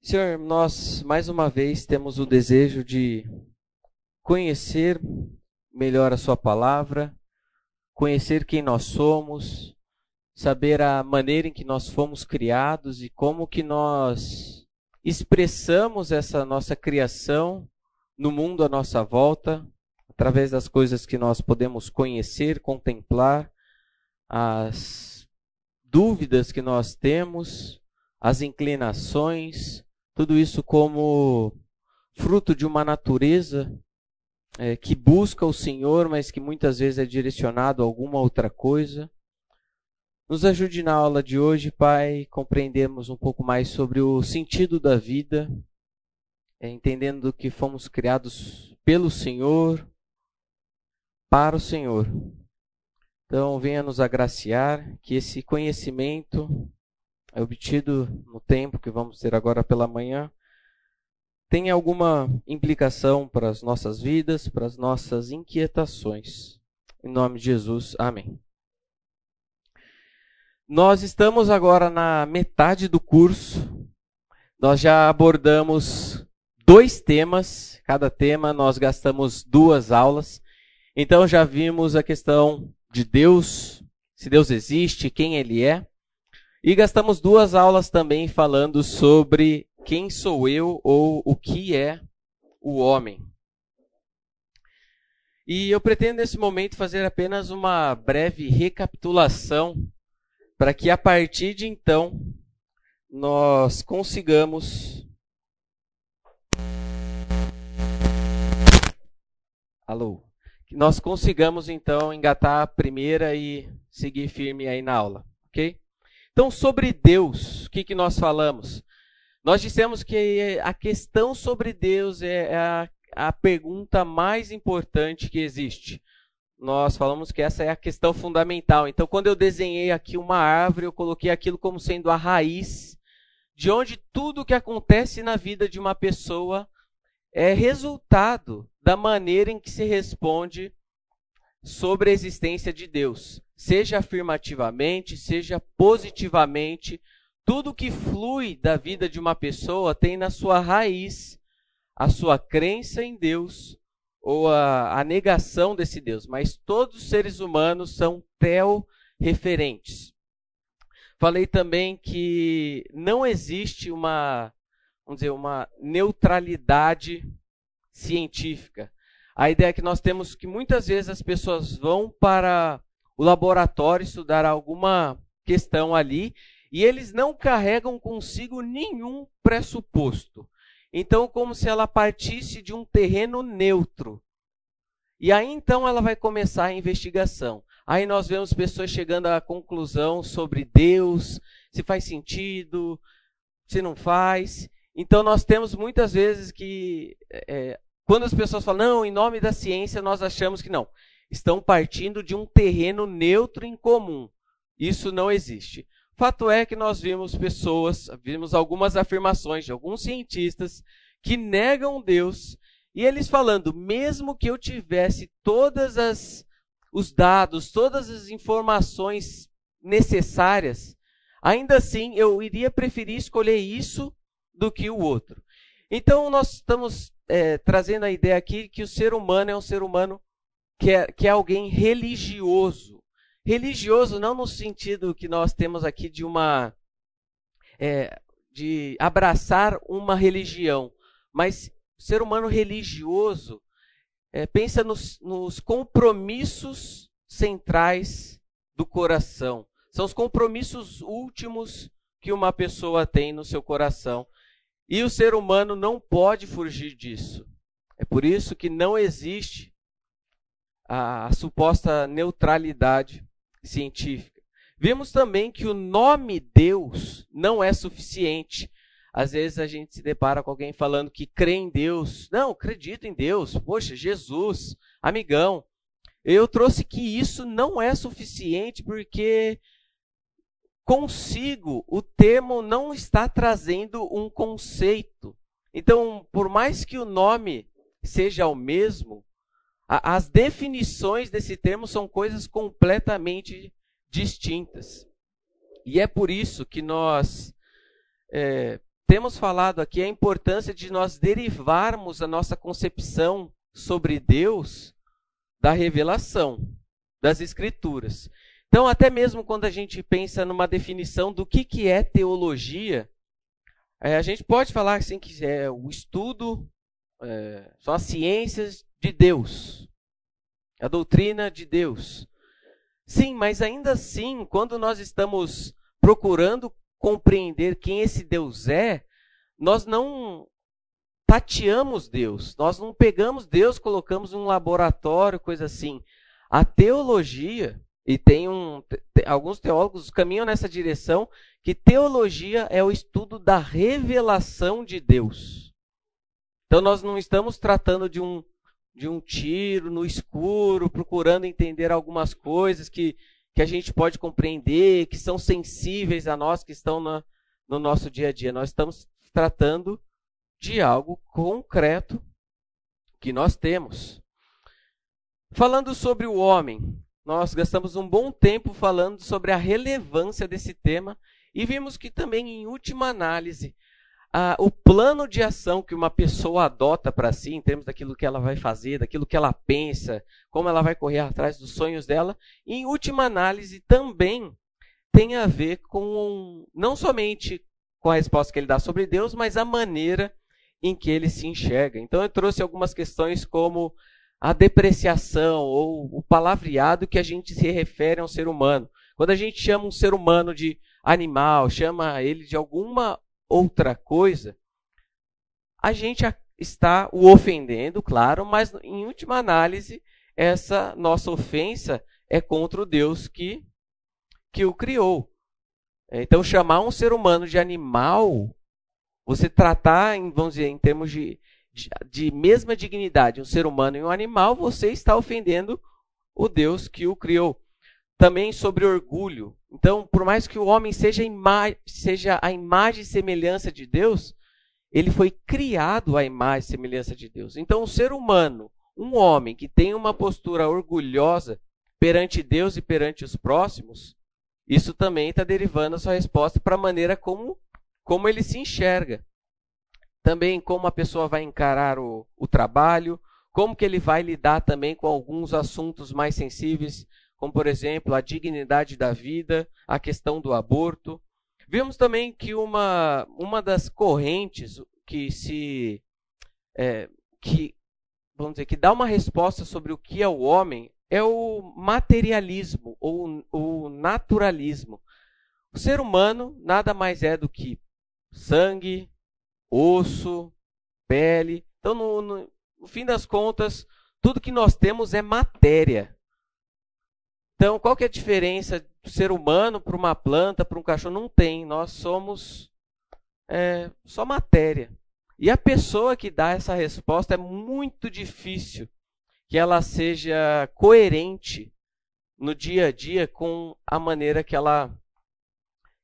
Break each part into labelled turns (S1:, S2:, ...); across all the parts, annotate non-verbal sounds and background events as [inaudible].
S1: Senhor, nós mais uma vez temos o desejo de conhecer melhor a Sua palavra, conhecer quem nós somos, saber a maneira em que nós fomos criados e como que nós expressamos essa nossa criação no mundo à nossa volta, através das coisas que nós podemos conhecer, contemplar, as dúvidas que nós temos, as inclinações, tudo isso como fruto de uma natureza é, que busca o Senhor, mas que muitas vezes é direcionado a alguma outra coisa. Nos ajude na aula de hoje, Pai, compreendermos um pouco mais sobre o sentido da vida, é, entendendo que fomos criados pelo Senhor, para o Senhor. Então, venha nos agraciar que esse conhecimento obtido no tempo que vamos ter agora pela manhã tenha alguma implicação para as nossas vidas, para as nossas inquietações. Em nome de Jesus, amém. Nós estamos agora na metade do curso. Nós já abordamos dois temas, cada tema nós gastamos duas aulas. Então já vimos a questão de Deus, se Deus existe, quem ele é. E gastamos duas aulas também falando sobre quem sou eu ou o que é o homem. E eu pretendo nesse momento fazer apenas uma breve recapitulação para que a partir de então nós consigamos Alô. Que nós consigamos então engatar a primeira e seguir firme aí na aula, OK? Então, sobre Deus, o que, que nós falamos? Nós dissemos que a questão sobre Deus é a, a pergunta mais importante que existe. Nós falamos que essa é a questão fundamental. Então, quando eu desenhei aqui uma árvore, eu coloquei aquilo como sendo a raiz de onde tudo que acontece na vida de uma pessoa é resultado da maneira em que se responde sobre a existência de Deus seja afirmativamente, seja positivamente, tudo que flui da vida de uma pessoa tem na sua raiz a sua crença em Deus ou a, a negação desse Deus. Mas todos os seres humanos são teo-referentes. Falei também que não existe uma, vamos dizer, uma neutralidade científica. A ideia é que nós temos que muitas vezes as pessoas vão para o laboratório estudar alguma questão ali e eles não carregam consigo nenhum pressuposto. Então, como se ela partisse de um terreno neutro. E aí então ela vai começar a investigação. Aí nós vemos pessoas chegando à conclusão sobre Deus, se faz sentido, se não faz. Então nós temos muitas vezes que, é, quando as pessoas falam, não, em nome da ciência, nós achamos que não estão partindo de um terreno neutro em comum. Isso não existe. Fato é que nós vimos pessoas, vimos algumas afirmações de alguns cientistas que negam Deus e eles falando, mesmo que eu tivesse todas as os dados, todas as informações necessárias, ainda assim eu iria preferir escolher isso do que o outro. Então nós estamos é, trazendo a ideia aqui que o ser humano é um ser humano que é, que é alguém religioso. Religioso não no sentido que nós temos aqui de uma. É, de abraçar uma religião, mas ser humano religioso é, pensa nos, nos compromissos centrais do coração. São os compromissos últimos que uma pessoa tem no seu coração. E o ser humano não pode fugir disso. É por isso que não existe a, suposta neutralidade científica. Vimos também que o nome Deus não é suficiente. Às vezes a gente se depara com alguém falando que crê em Deus. Não, acredito em Deus. Poxa, Jesus, amigão. Eu trouxe que isso não é suficiente porque consigo o termo não está trazendo um conceito. Então, por mais que o nome seja o mesmo, as definições desse termo são coisas completamente distintas. E é por isso que nós é, temos falado aqui a importância de nós derivarmos a nossa concepção sobre Deus da revelação, das Escrituras. Então, até mesmo quando a gente pensa numa definição do que, que é teologia, é, a gente pode falar assim que é o estudo, é, são as ciências de Deus, a doutrina de Deus. Sim, mas ainda assim, quando nós estamos procurando compreender quem esse Deus é, nós não tateamos Deus, nós não pegamos Deus, colocamos num laboratório, coisa assim. A teologia, e tem um, alguns teólogos caminham nessa direção, que teologia é o estudo da revelação de Deus. Então nós não estamos tratando de um, de um tiro no escuro, procurando entender algumas coisas que, que a gente pode compreender, que são sensíveis a nós, que estão na, no nosso dia a dia. Nós estamos tratando de algo concreto que nós temos. Falando sobre o homem, nós gastamos um bom tempo falando sobre a relevância desse tema e vimos que também, em última análise, a, o plano de ação que uma pessoa adota para si, em termos daquilo que ela vai fazer, daquilo que ela pensa, como ela vai correr atrás dos sonhos dela, em última análise também tem a ver com não somente com a resposta que ele dá sobre Deus, mas a maneira em que ele se enxerga. Então eu trouxe algumas questões como a depreciação ou o palavreado que a gente se refere a um ser humano. Quando a gente chama um ser humano de animal, chama ele de alguma outra coisa, a gente está o ofendendo, claro, mas em última análise, essa nossa ofensa é contra o Deus que, que o criou. Então, chamar um ser humano de animal, você tratar, vamos dizer, em termos de, de, de mesma dignidade, um ser humano e um animal, você está ofendendo o Deus que o criou. Também sobre orgulho. Então, por mais que o homem seja, seja a imagem e semelhança de Deus, ele foi criado à imagem e semelhança de Deus. Então, o ser humano, um homem que tem uma postura orgulhosa perante Deus e perante os próximos, isso também está derivando a sua resposta para a maneira como, como ele se enxerga. Também como a pessoa vai encarar o, o trabalho, como que ele vai lidar também com alguns assuntos mais sensíveis, como por exemplo a dignidade da vida, a questão do aborto. Vimos também que uma, uma das correntes que se é, que vamos dizer que dá uma resposta sobre o que é o homem é o materialismo ou o naturalismo. O ser humano nada mais é do que sangue, osso, pele. Então, no, no, no fim das contas, tudo que nós temos é matéria. Então, qual que é a diferença do ser humano para uma planta, para um cachorro? Não tem. Nós somos é, só matéria. E a pessoa que dá essa resposta é muito difícil que ela seja coerente no dia a dia com a maneira que ela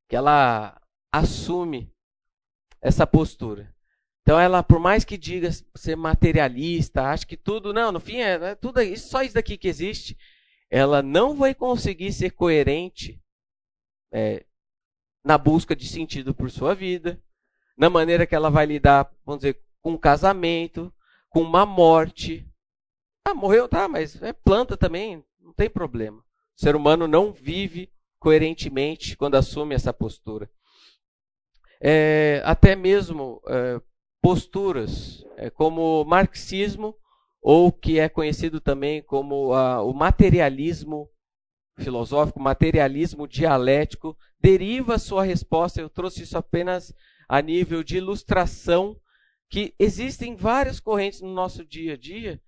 S1: que ela assume essa postura. Então ela, por mais que diga ser materialista, acha que tudo, não, no fim é, é tudo isso, só isso daqui que existe, ela não vai conseguir ser coerente é, na busca de sentido por sua vida, na maneira que ela vai lidar, vamos dizer, com um casamento, com uma morte, ah, morreu, tá, mas é planta também, não tem problema. O ser humano não vive coerentemente quando assume essa postura. É, até mesmo é, posturas é, como marxismo, ou que é conhecido também como a, o materialismo filosófico, materialismo dialético, deriva sua resposta. Eu trouxe isso apenas a nível de ilustração, que existem várias correntes no nosso dia a dia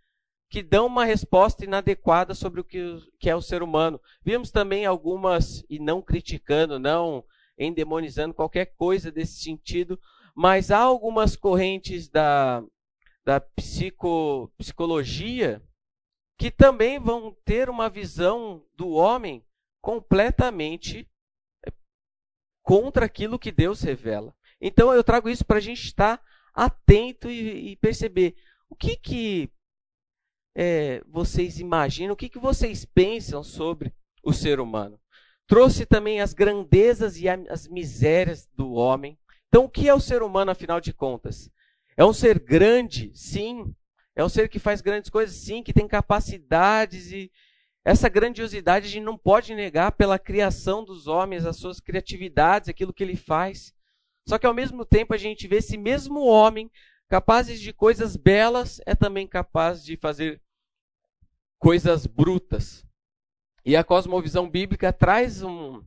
S1: que dão uma resposta inadequada sobre o que, que, é o ser humano. Vimos também algumas, e não criticando, não endemonizando qualquer coisa desse sentido, mas há algumas correntes da, da psico, psicologia que também vão ter uma visão do homem completamente é, contra aquilo que Deus revela. Então eu trago isso para a gente estar atento e, e perceber o que, que é, vocês imaginam, o que, que vocês pensam sobre o ser humano. Trouxe também as grandezas e as misérias do homem. Então, o que é o ser humano, afinal de contas? É um ser grande, sim. É um ser que faz grandes coisas, sim, que tem capacidades e essa grandiosidade a gente não pode negar pela criação dos homens, as suas criatividades, aquilo que ele faz. Só que ao mesmo tempo a gente vê esse mesmo homem capazes de coisas belas, é também capaz de fazer coisas brutas. E a cosmovisão bíblica traz um,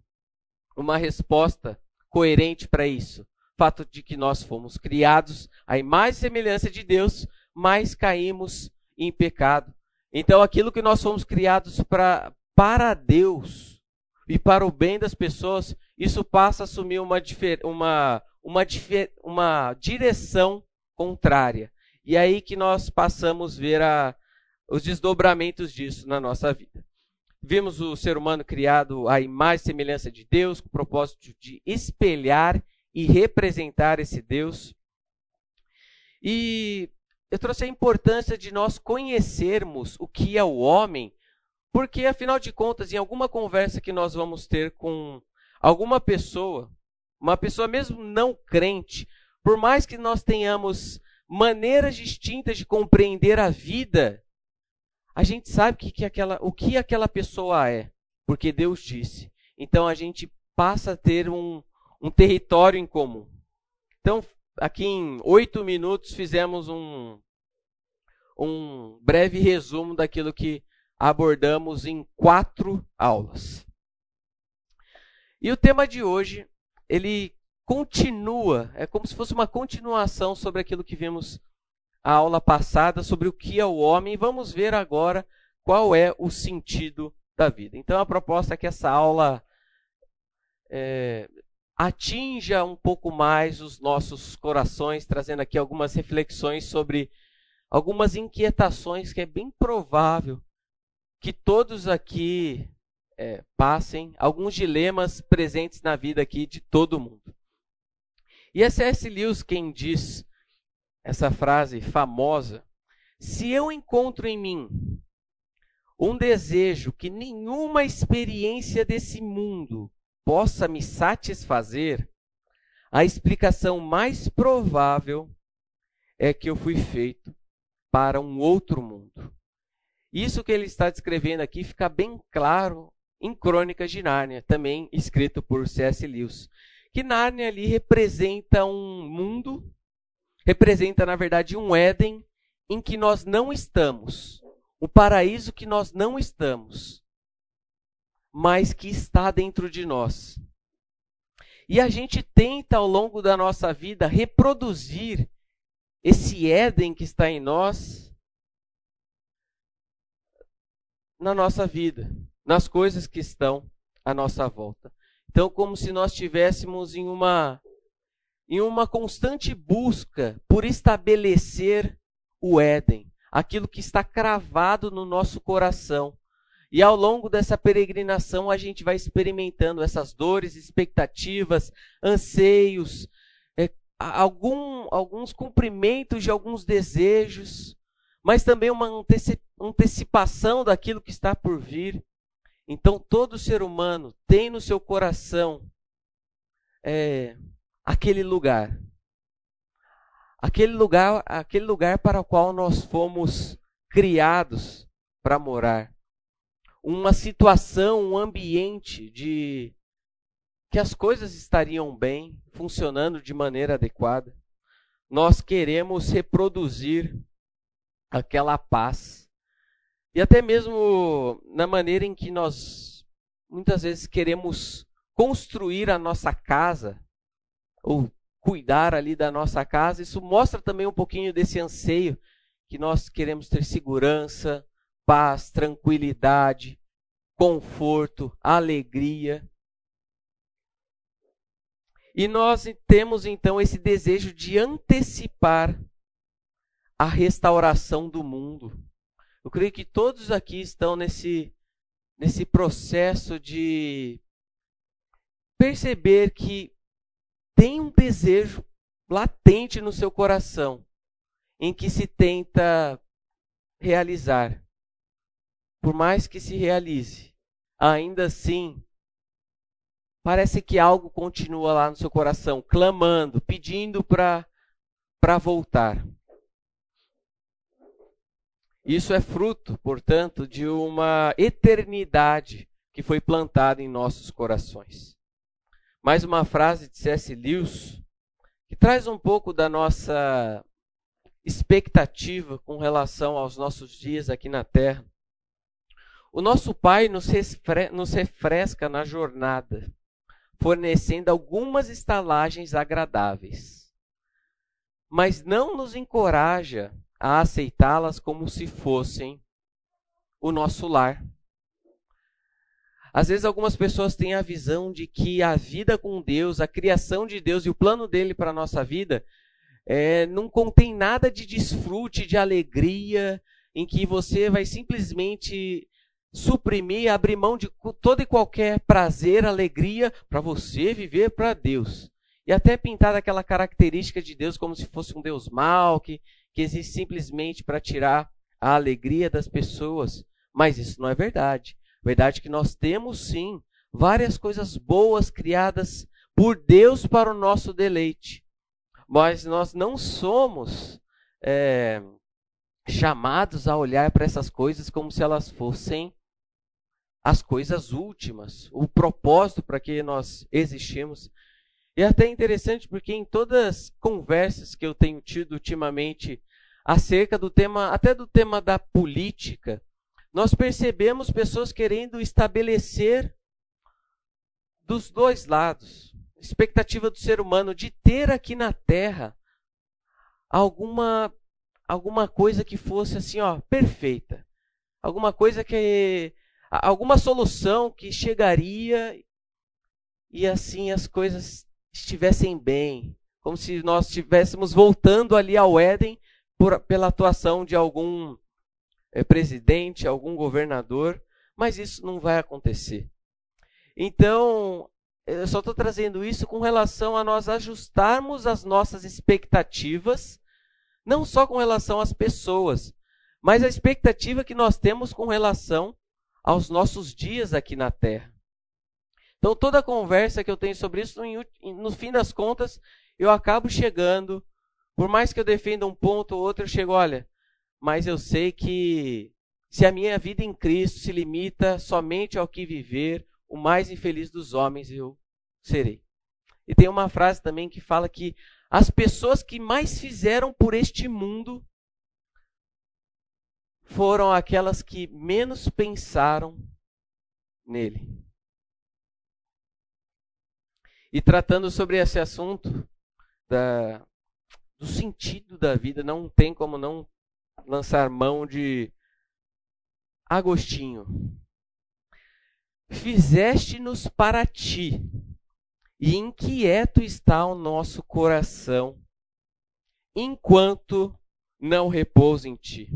S1: uma resposta coerente para isso. Fato de que nós fomos criados à imagem semelhança de Deus, mas caímos em pecado. Então, aquilo que nós fomos criados pra, para Deus e para o bem das pessoas, isso passa a assumir uma, uma, uma, uma direção contrária. E é aí que nós passamos a ver a, os desdobramentos disso na nossa vida. Vimos o ser humano criado à imagem semelhança de Deus, com o propósito de espelhar e representar esse Deus. E eu trouxe a importância de nós conhecermos o que é o homem, porque afinal de contas, em alguma conversa que nós vamos ter com alguma pessoa, uma pessoa mesmo não crente, por mais que nós tenhamos maneiras distintas de compreender a vida, a gente sabe que, que aquela, o que aquela pessoa é, porque Deus disse. Então a gente passa a ter um, um território em comum. Então, aqui em oito minutos, fizemos um, um breve resumo daquilo que abordamos em quatro aulas. E o tema de hoje, ele continua, é como se fosse uma continuação sobre aquilo que vimos a aula passada, sobre o que é o homem. Vamos ver agora qual é o sentido da vida. Então, a proposta é que essa aula é, atinja um pouco mais os nossos corações, trazendo aqui algumas reflexões sobre algumas inquietações que é bem provável que todos aqui é, passem, alguns dilemas presentes na vida aqui de todo mundo. E é C.S. Lewis quem diz essa frase famosa: Se eu encontro em mim um desejo que nenhuma experiência desse mundo possa me satisfazer, a explicação mais provável é que eu fui feito para um outro mundo. Isso que ele está descrevendo aqui fica bem claro em Crônicas de Nárnia, também escrito por C.S. Lewis que Nárnia ali representa um mundo, representa na verdade um Éden em que nós não estamos, o paraíso que nós não estamos, mas que está dentro de nós. E a gente tenta ao longo da nossa vida reproduzir esse Éden que está em nós na nossa vida, nas coisas que estão à nossa volta. Então, como se nós estivéssemos em uma em uma constante busca por estabelecer o Éden, aquilo que está cravado no nosso coração. E ao longo dessa peregrinação a gente vai experimentando essas dores, expectativas, anseios, é, algum, alguns cumprimentos de alguns desejos, mas também uma antecipação daquilo que está por vir. Então, todo ser humano tem no seu coração é, aquele lugar. Aquele lugar, aquele lugar para o qual nós fomos criados para morar. Uma situação, um ambiente de que as coisas estariam bem, funcionando de maneira adequada. Nós queremos reproduzir aquela paz e até mesmo na maneira em que nós muitas vezes queremos construir a nossa casa ou cuidar ali da nossa casa, isso mostra também um pouquinho desse anseio que nós queremos ter segurança, paz, tranquilidade, conforto, alegria. E nós temos então esse desejo de antecipar a restauração do mundo. Eu creio que todos aqui estão nesse, nesse processo de perceber que tem um desejo latente no seu coração em que se tenta realizar. Por mais que se realize, ainda assim parece que algo continua lá no seu coração, clamando, pedindo para voltar. Isso é fruto, portanto, de uma eternidade que foi plantada em nossos corações. Mais uma frase de C.S. Lewis que traz um pouco da nossa expectativa com relação aos nossos dias aqui na Terra. O nosso Pai nos, refresca na jornada, fornecendo algumas estalagens agradáveis, mas não nos encoraja a aceitá-las como se fossem o nosso lar. Às vezes, algumas pessoas têm a visão de que a vida com Deus, a criação de Deus e o plano dele para a nossa vida é, não contém nada de desfrute, de alegria, em que você vai simplesmente suprimir, abrir mão de todo e qualquer prazer, alegria, para você viver para Deus. E até pintar aquela característica de Deus como se fosse um Deus mau, que, que existe simplesmente para tirar a alegria das pessoas. Mas isso não é verdade. Verdade que nós temos sim várias coisas boas criadas por Deus para o nosso deleite. Mas nós não somos é, chamados a olhar para essas coisas como se elas fossem as coisas últimas, o propósito para que nós existimos. E é até interessante porque em todas as conversas que eu tenho tido ultimamente acerca do tema, até do tema da política, nós percebemos pessoas querendo estabelecer dos dois lados, a expectativa do ser humano de ter aqui na Terra alguma alguma coisa que fosse assim, ó, perfeita. Alguma coisa que alguma solução que chegaria e assim as coisas estivessem bem, como se nós estivéssemos voltando ali ao Éden por, pela atuação de algum é, presidente, algum governador, mas isso não vai acontecer. Então, eu só estou trazendo isso com relação a nós ajustarmos as nossas expectativas, não só com relação às pessoas, mas a expectativa que nós temos com relação aos nossos dias aqui na Terra. Então, toda a conversa que eu tenho sobre isso, no fim das contas, eu acabo chegando, por mais que eu defenda um ponto ou outro, eu chego, olha, mas eu sei que se a minha vida em Cristo se limita somente ao que viver, o mais infeliz dos homens eu serei. E tem uma frase também que fala que as pessoas que mais fizeram por este mundo foram aquelas que menos pensaram nele. E tratando sobre esse assunto da, do sentido da vida, não tem como não lançar mão de Agostinho. Fizeste-nos para ti, e inquieto está o nosso coração, enquanto não repousa em ti.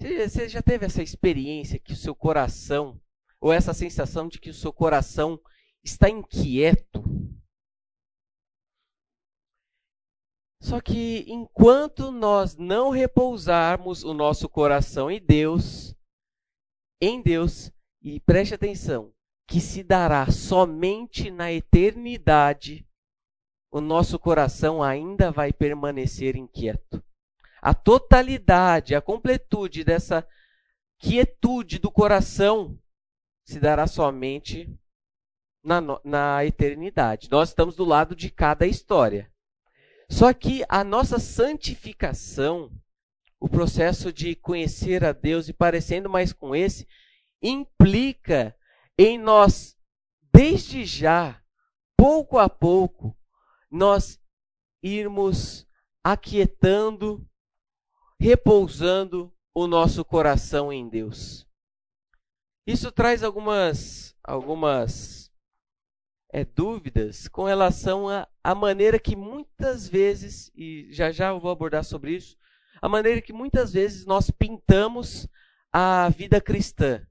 S1: Você já teve essa experiência que o seu coração, ou essa sensação de que o seu coração está inquieto? Só que enquanto nós não repousarmos o nosso coração em Deus, em Deus, e preste atenção, que se dará somente na eternidade, o nosso coração ainda vai permanecer inquieto. A totalidade, a completude dessa quietude do coração se dará somente na, na eternidade. Nós estamos do lado de cada história. Só que a nossa santificação, o processo de conhecer a Deus e parecendo mais com esse, implica em nós, desde já, pouco a pouco, nós irmos aquietando, repousando o nosso coração em Deus. Isso traz algumas, algumas é, dúvidas com relação à maneira que muitas vezes, e já já eu vou abordar sobre isso, a maneira que muitas vezes nós pintamos a vida cristã.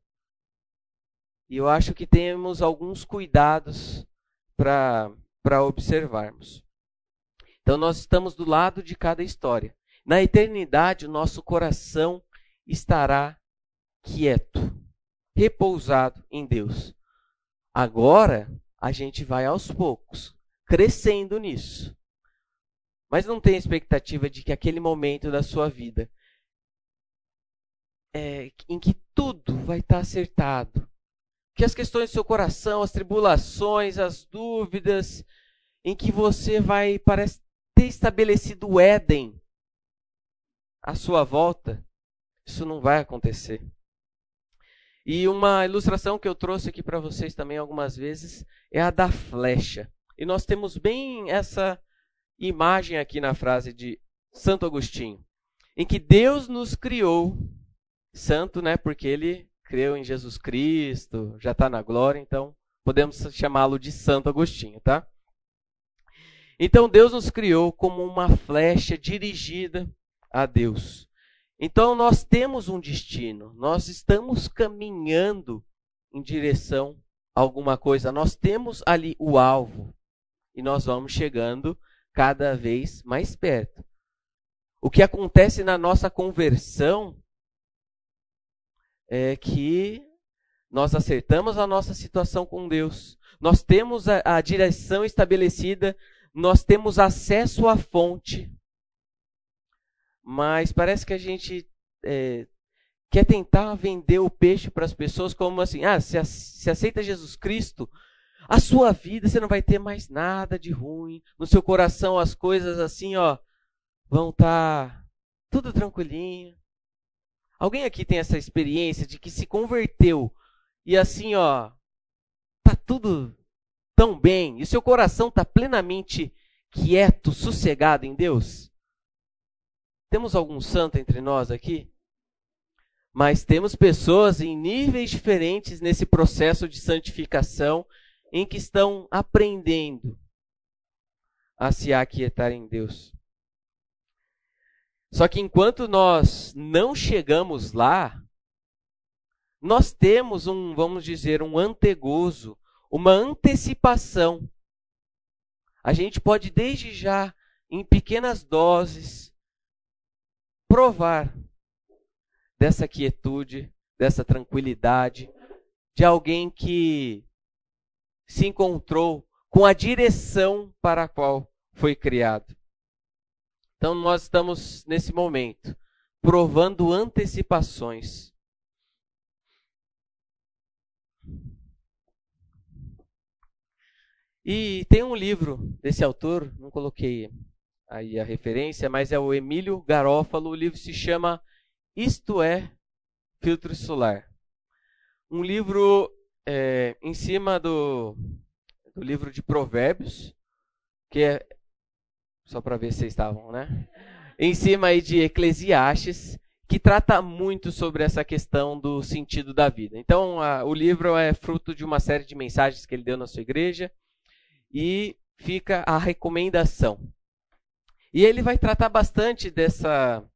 S1: E eu acho que temos alguns cuidados para observarmos. Então, nós estamos do lado de cada história. Na eternidade, o nosso coração estará quieto, repousado em Deus. Agora, a gente vai aos poucos crescendo nisso. Mas não tem expectativa de que aquele momento da sua vida é, em que tudo vai estar acertado, que as questões do seu coração, as tribulações, as dúvidas, em que você vai parece ter estabelecido o Éden à sua volta, isso não vai acontecer. E uma ilustração que eu trouxe aqui para vocês também algumas vezes é a da flecha. E nós temos bem essa imagem aqui na frase de Santo Agostinho, em que Deus nos criou santo, né? Porque ele creu em Jesus Cristo, já está na glória, então podemos chamá-lo de Santo Agostinho, tá? Então Deus nos criou como uma flecha dirigida a Deus. Então nós temos um destino, nós estamos caminhando em direção a alguma coisa, nós temos ali o alvo. E nós vamos chegando cada vez mais perto. O que acontece na nossa conversão é que nós acertamos a nossa situação com Deus, nós temos a, a direção estabelecida, nós temos acesso à fonte, mas parece que a gente é, quer tentar vender o peixe para as pessoas como assim: ah, se, se aceita Jesus Cristo, a sua vida você não vai ter mais nada de ruim, no seu coração as coisas assim, ó, vão estar tá tudo tranquilinho. Alguém aqui tem essa experiência de que se converteu e assim, ó, tá tudo tão bem, e seu coração está plenamente quieto, sossegado em Deus? Temos algum santo entre nós aqui? Mas temos pessoas em níveis diferentes nesse processo de santificação em que estão aprendendo a se aquietar em Deus. Só que enquanto nós não chegamos lá, nós temos um, vamos dizer, um antegozo, uma antecipação. A gente pode desde já, em pequenas doses, provar dessa quietude, dessa tranquilidade, de alguém que se encontrou com a direção para a qual foi criado. Então nós estamos nesse momento provando antecipações. E tem um livro desse autor, não coloquei aí a referência, mas é o Emílio Garófalo. O livro se chama Isto é Filtro Solar. Um livro é, em cima do, do livro de Provérbios, que é. Só para ver se vocês estavam, né? Em cima aí de Eclesiastes, que trata muito sobre essa questão do sentido da vida. Então, a, o livro é fruto de uma série de mensagens que ele deu na sua igreja e fica a recomendação. E ele vai tratar bastante dessa,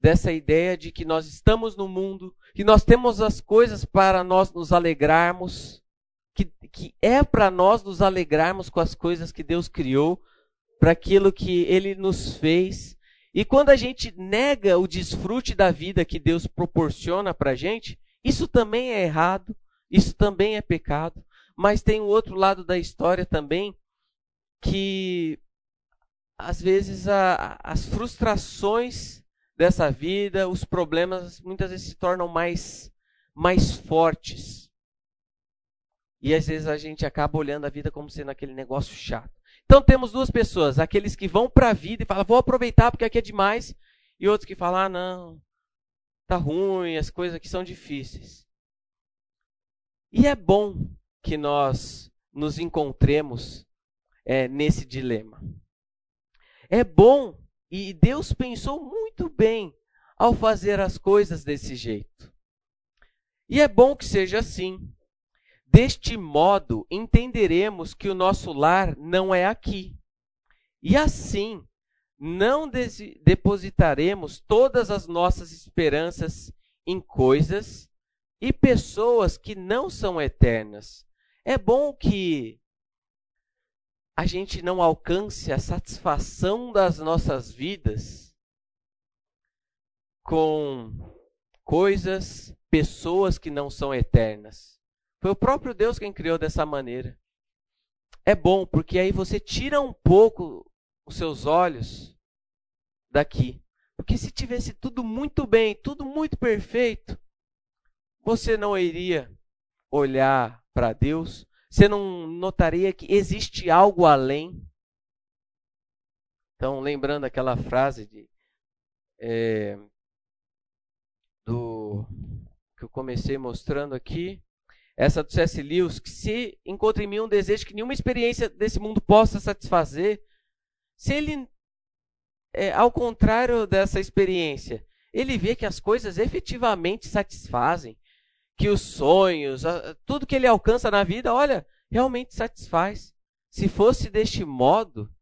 S1: dessa ideia de que nós estamos no mundo, que nós temos as coisas para nós nos alegrarmos, que, que é para nós nos alegrarmos com as coisas que Deus criou, para aquilo que Ele nos fez. E quando a gente nega o desfrute da vida que Deus proporciona para a gente, isso também é errado, isso também é pecado. Mas tem o outro lado da história também, que às vezes a, as frustrações dessa vida, os problemas muitas vezes se tornam mais, mais fortes. E às vezes a gente acaba olhando a vida como sendo aquele negócio chato. Então temos duas pessoas, aqueles que vão para a vida e falam, vou aproveitar porque aqui é demais, e outros que falam, ah, não, tá ruim, as coisas aqui são difíceis. E é bom que nós nos encontremos é, nesse dilema. É bom e Deus pensou muito bem ao fazer as coisas desse jeito. E é bom que seja assim. Deste modo, entenderemos que o nosso lar não é aqui. E assim, não depositaremos todas as nossas esperanças em coisas e pessoas que não são eternas. É bom que a gente não alcance a satisfação das nossas vidas com coisas, pessoas que não são eternas. Foi o próprio Deus quem criou dessa maneira. é bom, porque aí você tira um pouco os seus olhos daqui. Porque se tivesse tudo muito bem, tudo muito perfeito, você não iria olhar para Deus, você não notaria que existe algo além. Então, lembrando aquela frase de, é, do que eu comecei mostrando aqui, essa do C.S. Lewis, que se encontra em mim um desejo que nenhuma experiência desse mundo possa satisfazer, se ele, é, ao contrário dessa experiência, ele vê que as coisas efetivamente satisfazem, que os sonhos, tudo que ele alcança na vida, olha, realmente satisfaz. Se fosse deste modo,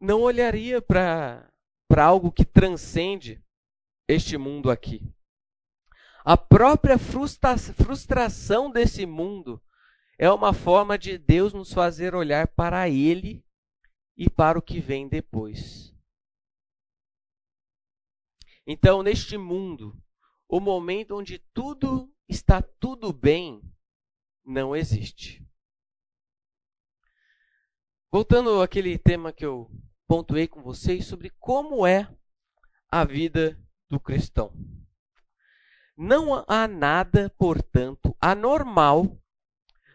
S1: não olharia para algo que transcende este mundo aqui. A própria frustra frustração desse mundo é uma forma de Deus nos fazer olhar para Ele e para o que vem depois. Então, neste mundo, o momento onde tudo está tudo bem não existe. Voltando àquele tema que eu pontuei com vocês sobre como é a vida do cristão. Não há nada, portanto, anormal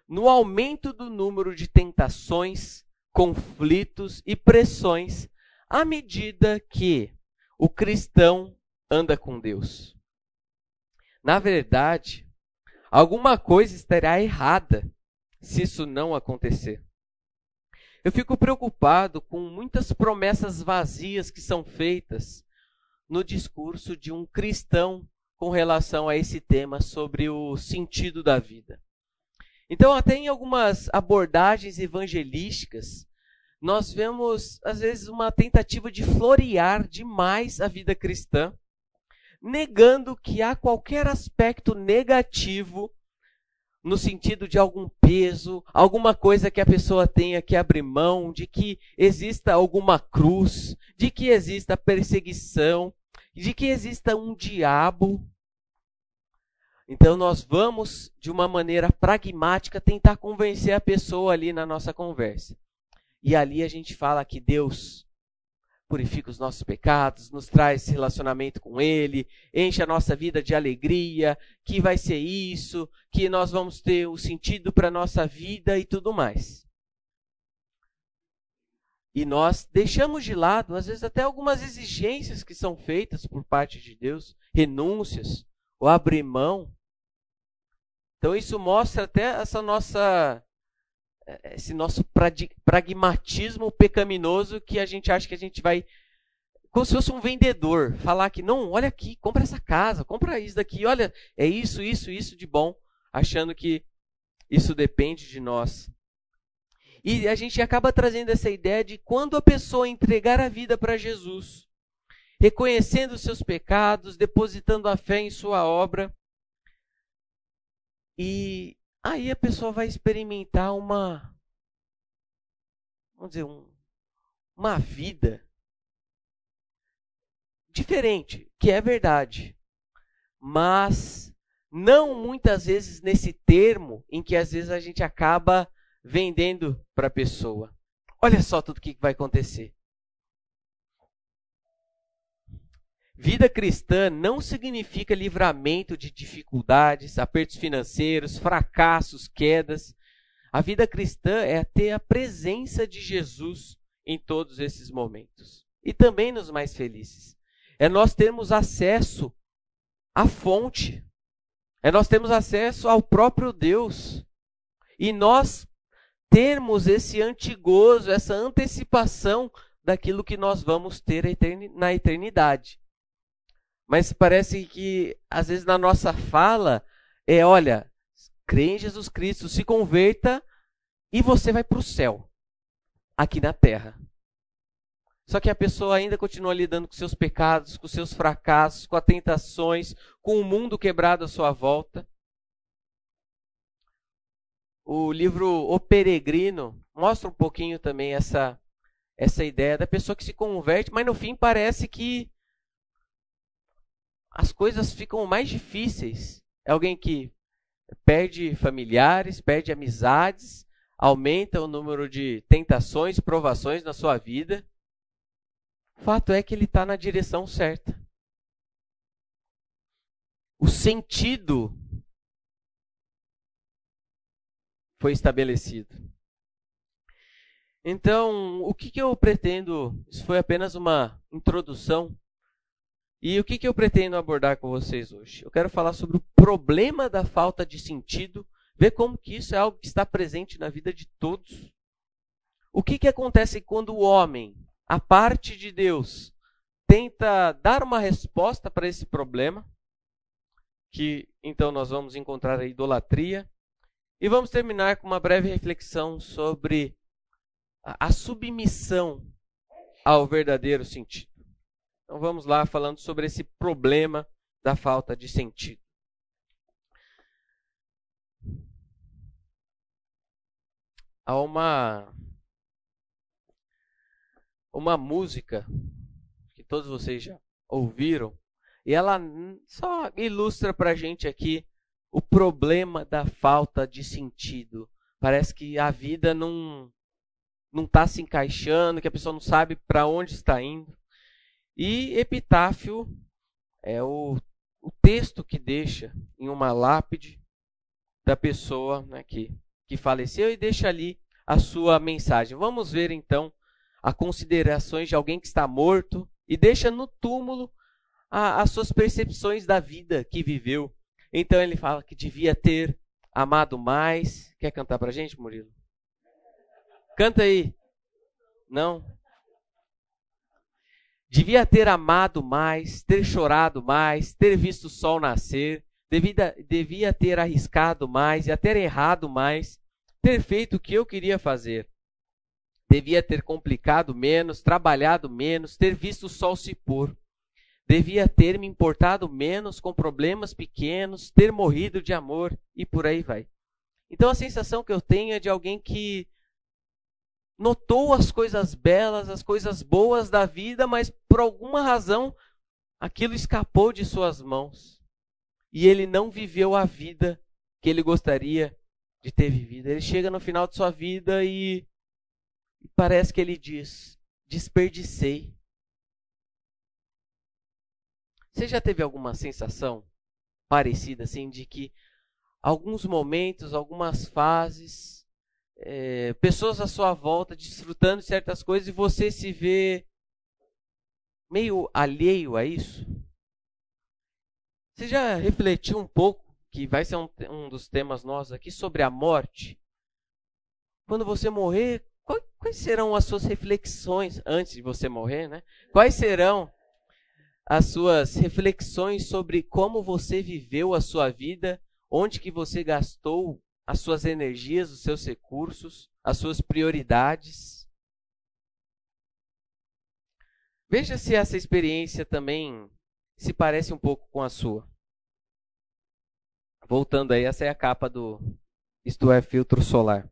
S1: no aumento do número de tentações, conflitos e pressões à medida que o cristão anda com Deus. Na verdade, alguma coisa estará errada se isso não acontecer. Eu fico preocupado com muitas promessas vazias que são feitas no discurso de um cristão com relação a esse tema sobre o sentido da vida. Então, até em algumas abordagens evangelísticas, nós vemos, às vezes, uma tentativa de florear demais a vida cristã, negando que há qualquer aspecto negativo no sentido de algum peso, alguma coisa que a pessoa tenha que abrir mão, de que exista alguma cruz, de que exista perseguição, de que exista um diabo. Então nós vamos, de uma maneira pragmática, tentar convencer a pessoa ali na nossa conversa. E ali a gente fala que Deus purifica os nossos pecados, nos traz relacionamento com Ele, enche a nossa vida de alegria, que vai ser isso, que nós vamos ter o sentido para a nossa vida e tudo mais. E nós deixamos de lado, às vezes, até algumas exigências que são feitas por parte de Deus, renúncias, ou abrir mão. Então, isso mostra até essa nossa, esse nosso pragmatismo pecaminoso que a gente acha que a gente vai, como se fosse um vendedor, falar que, não, olha aqui, compra essa casa, compra isso daqui, olha, é isso, isso, isso de bom, achando que isso depende de nós. E a gente acaba trazendo essa ideia de quando a pessoa entregar a vida para Jesus, reconhecendo os seus pecados, depositando a fé em sua obra, e aí a pessoa vai experimentar uma vamos dizer, um, uma vida diferente, que é verdade. Mas não muitas vezes nesse termo em que às vezes a gente acaba vendendo para a pessoa. Olha só tudo o que vai acontecer. Vida cristã não significa livramento de dificuldades, apertos financeiros, fracassos, quedas. A vida cristã é ter a presença de Jesus em todos esses momentos e também nos mais felizes. É nós termos acesso à fonte, é nós termos acesso ao próprio Deus e nós termos esse antigozo, essa antecipação daquilo que nós vamos ter na eternidade. Mas parece que, às vezes, na nossa fala, é: olha, crê em Jesus Cristo, se converta e você vai para o céu, aqui na terra. Só que a pessoa ainda continua lidando com seus pecados, com seus fracassos, com as tentações, com o mundo quebrado à sua volta o livro O Peregrino mostra um pouquinho também essa, essa ideia da pessoa que se converte, mas no fim parece que as coisas ficam mais difíceis. É alguém que perde familiares, perde amizades, aumenta o número de tentações, provações na sua vida. O fato é que ele está na direção certa. O sentido foi estabelecido. Então, o que, que eu pretendo? Isso foi apenas uma introdução. E o que, que eu pretendo abordar com vocês hoje? Eu quero falar sobre o problema da falta de sentido, ver como que isso é algo que está presente na vida de todos. O que, que acontece quando o homem, a parte de Deus, tenta dar uma resposta para esse problema? Que então nós vamos encontrar a idolatria, e vamos terminar com uma breve reflexão sobre a submissão ao verdadeiro sentido. Então vamos lá falando sobre esse problema da falta de sentido. Há uma uma música que todos vocês já ouviram e ela só ilustra para gente aqui o problema da falta de sentido. Parece que a vida não não está se encaixando, que a pessoa não sabe para onde está indo. E epitáfio é o, o texto que deixa em uma lápide da pessoa né, que, que faleceu e deixa ali a sua mensagem. Vamos ver então as considerações de alguém que está morto e deixa no túmulo a, as suas percepções da vida que viveu. Então ele fala que devia ter amado mais. Quer cantar pra gente, Murilo? Canta aí. Não? Devia ter amado mais, ter chorado mais, ter visto o sol nascer, devia, devia ter arriscado mais e até errado mais, ter feito o que eu queria fazer. Devia ter complicado menos, trabalhado menos, ter visto o sol se pôr devia ter me importado menos com problemas pequenos, ter morrido de amor e por aí vai. Então a sensação que eu tenho é de alguém que notou as coisas belas, as coisas boas da vida, mas por alguma razão aquilo escapou de suas mãos. E ele não viveu a vida que ele gostaria de ter vivido. Ele chega no final de sua vida e, parece que ele diz: desperdicei. Você já teve alguma sensação parecida assim de que alguns momentos, algumas fases, é, pessoas à sua volta desfrutando de certas coisas e você se vê meio alheio a isso? Você já refletiu um pouco, que vai ser um, um dos temas nossos aqui, sobre a morte? Quando você morrer, quais serão as suas reflexões antes de você morrer, né? Quais serão as suas reflexões sobre como você viveu a sua vida, onde que você gastou as suas energias, os seus recursos, as suas prioridades. Veja se essa experiência também se parece um pouco com a sua. Voltando aí, essa é a capa do Isto é Filtro Solar.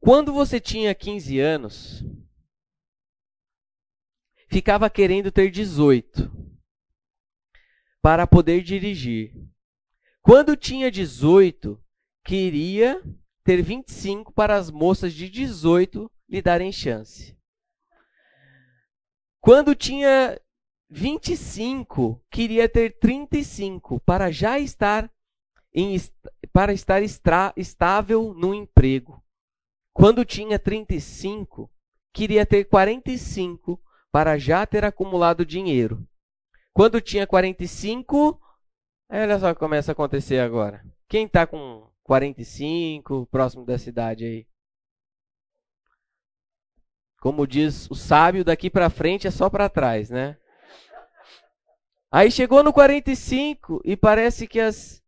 S1: Quando você tinha 15 anos, ficava querendo ter 18 para poder dirigir. Quando tinha 18, queria ter 25 para as moças de 18 lhe darem chance. Quando tinha 25, queria ter 35 para já estar em, para estar estra, estável no emprego. Quando tinha 35, queria ter 45 para já ter acumulado dinheiro. Quando tinha 45, olha só o que começa a acontecer agora. Quem está com 45, próximo da cidade aí? Como diz o sábio, daqui para frente é só para trás, né? Aí chegou no 45 e parece que as,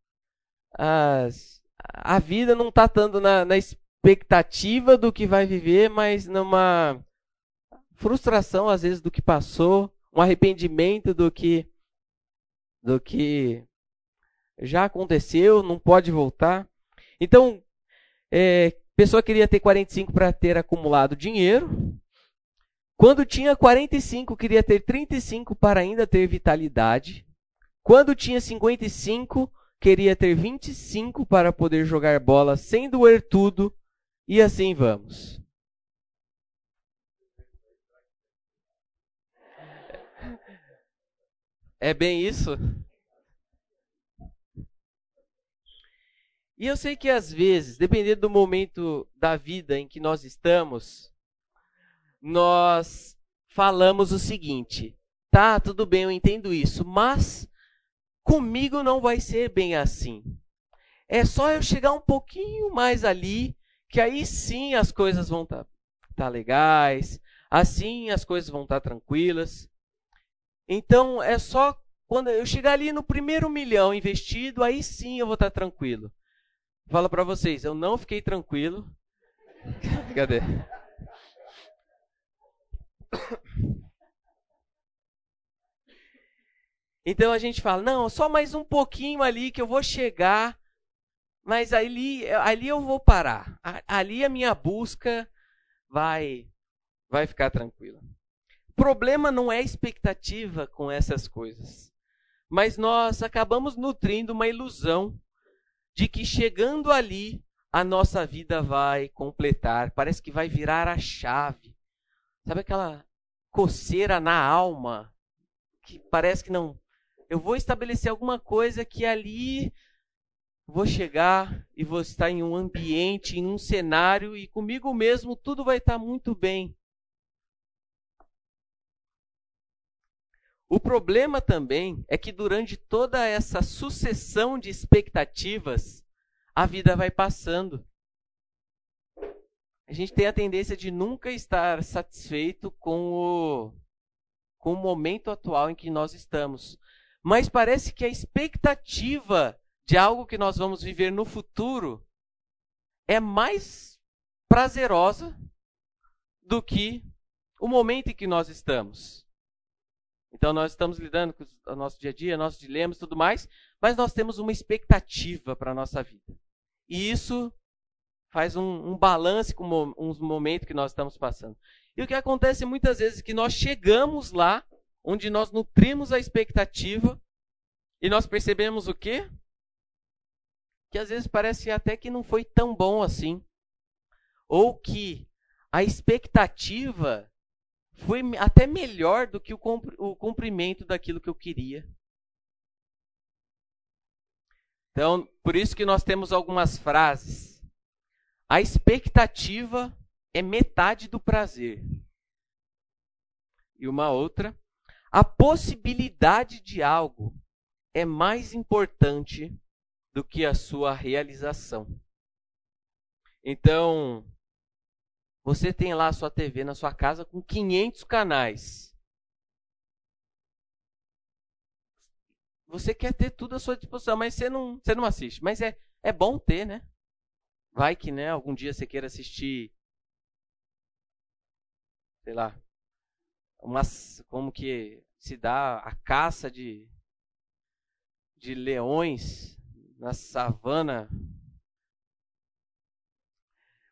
S1: as a vida não está tanto na, na expectativa do que vai viver, mas numa frustração às vezes do que passou, um arrependimento do que do que já aconteceu, não pode voltar. Então, é, pessoa queria ter 45 para ter acumulado dinheiro. Quando tinha 45, queria ter 35 para ainda ter vitalidade. Quando tinha 55, queria ter 25 para poder jogar bola sem doer tudo E assim vamos. É bem isso? E eu sei que às vezes, dependendo do momento da vida em que nós estamos, nós falamos o seguinte: tá, tudo bem, eu entendo isso, mas comigo não vai ser bem assim. É só eu chegar um pouquinho mais ali, que aí sim as coisas vão estar tá, tá legais, assim as coisas vão estar tá tranquilas. Então é só quando eu chegar ali no primeiro milhão investido, aí sim eu vou estar tá tranquilo. Fala para vocês, eu não fiquei tranquilo. [laughs] Cadê? Então a gente fala, não, só mais um pouquinho ali que eu vou chegar, mas ali, ali eu vou parar. Ali a minha busca vai, vai ficar tranquila. O problema não é expectativa com essas coisas, mas nós acabamos nutrindo uma ilusão de que chegando ali a nossa vida vai completar, parece que vai virar a chave. Sabe aquela coceira na alma que parece que não eu vou estabelecer alguma coisa que ali vou chegar e vou estar em um ambiente, em um cenário e comigo mesmo tudo vai estar muito bem. O problema também é que durante toda essa sucessão de expectativas, a vida vai passando. A gente tem a tendência de nunca estar satisfeito com o, com o momento atual em que nós estamos mas parece que a expectativa de algo que nós vamos viver no futuro é mais prazerosa do que o momento em que nós estamos. Então nós estamos lidando com o nosso dia a dia, nossos dilemas e tudo mais, mas nós temos uma expectativa para a nossa vida. E isso faz um, um balance com os momentos que nós estamos passando. E o que acontece muitas vezes é que nós chegamos lá onde nós nutrimos a expectativa e nós percebemos o quê? Que às vezes parece até que não foi tão bom assim. Ou que a expectativa foi até melhor do que o cumprimento daquilo que eu queria. Então, por isso que nós temos algumas frases. A expectativa é metade do prazer. E uma outra, a possibilidade de algo é mais importante do que a sua realização. Então, você tem lá a sua TV na sua casa com 500 canais. Você quer ter tudo à sua disposição, mas você não, você não assiste. Mas é, é bom ter, né? Vai que, né, algum dia você queira assistir, sei lá, umas, como que se dá a caça de, de leões na savana.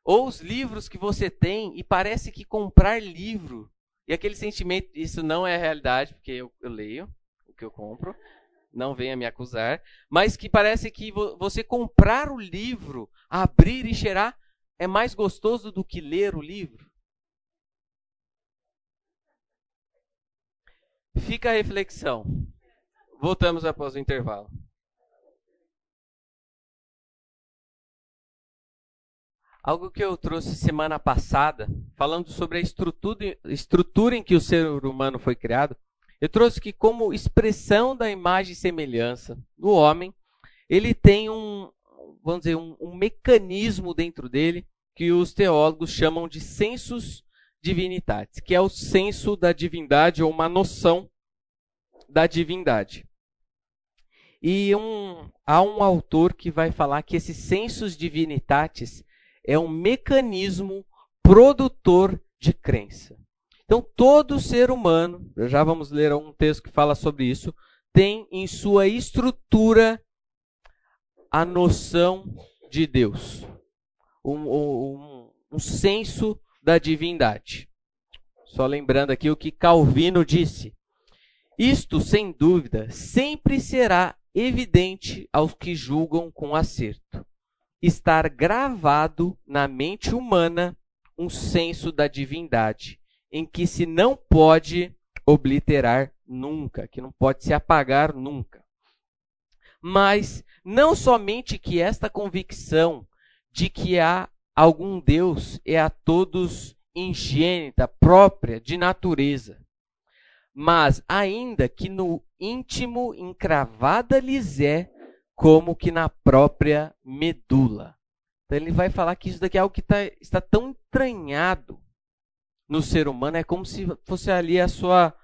S1: Ou os livros que você tem e parece que comprar livro e aquele sentimento, isso não é realidade, porque eu, eu leio o que eu compro, não venha me acusar, mas que parece que vo, você comprar o livro, abrir e cheirar, é mais gostoso do que ler o livro. Fica a reflexão. Voltamos após o intervalo. Algo que eu trouxe semana passada, falando sobre a estrutura, estrutura em que o ser humano foi criado, eu trouxe que, como expressão da imagem e semelhança do homem, ele tem um, vamos dizer, um, um mecanismo dentro dele que os teólogos chamam de sensus divinitatis, que é o senso da divindade ou uma noção da divindade. E um, há um autor que vai falar que esse sensus divinitatis é um mecanismo produtor de crença. Então, todo ser humano, já vamos ler um texto que fala sobre isso, tem em sua estrutura a noção de Deus, um, um, um senso da divindade. Só lembrando aqui o que Calvino disse. Isto, sem dúvida, sempre será evidente aos que julgam com acerto. Estar gravado na mente humana um senso da divindade, em que se não pode obliterar nunca, que não pode se apagar nunca. Mas não somente que esta convicção de que há algum Deus é a todos ingênita, própria, de natureza, mas ainda que no íntimo encravada lhes é como que na própria medula. Então ele vai falar que isso daqui é algo que tá, está tão entranhado no ser humano, é como se fosse ali a sua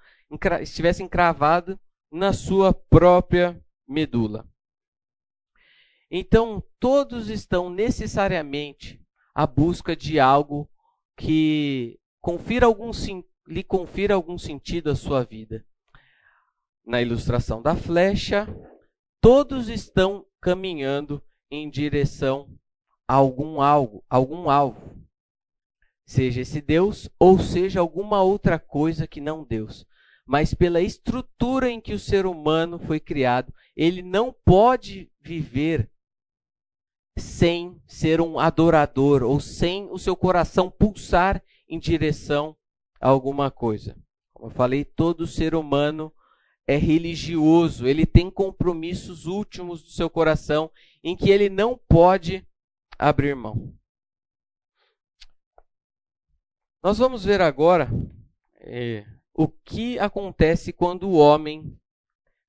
S1: estivesse encravado na sua própria medula. Então todos estão necessariamente à busca de algo que confira algum, lhe confira algum sentido à sua vida. Na ilustração da flecha, todos estão caminhando em direção a algum algo, algum alvo. Seja esse Deus ou seja alguma outra coisa que não Deus. Mas pela estrutura em que o ser humano foi criado, ele não pode viver sem ser um adorador ou sem o seu coração pulsar em direção a alguma coisa. Como eu falei, todo ser humano é religioso, ele tem compromissos últimos do seu coração em que ele não pode abrir mão. Nós vamos ver agora é, o que acontece quando o homem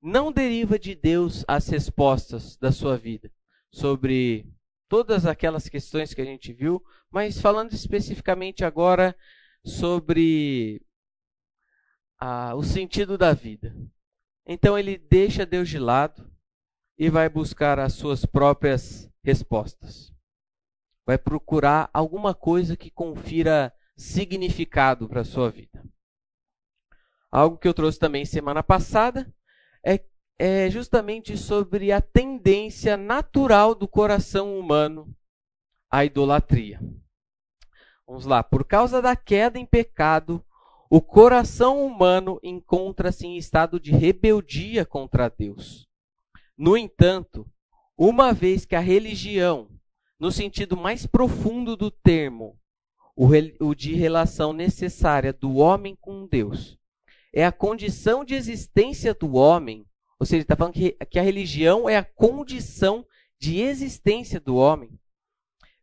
S1: não deriva de Deus as respostas da sua vida sobre todas aquelas questões que a gente viu, mas falando especificamente agora sobre o sentido da vida. Então ele deixa Deus de lado e vai buscar as suas próprias respostas. Vai procurar alguma coisa que confira significado para a sua vida. Algo que eu trouxe também semana passada é é justamente sobre a tendência natural do coração humano à idolatria. Vamos lá, por causa da queda em pecado, o coração humano encontra-se em estado de rebeldia contra Deus. No entanto, uma vez que a religião, no sentido mais profundo do termo, o de relação necessária do homem com Deus, é a condição de existência do homem ou seja, ele está falando que, que a religião é a condição de existência do homem.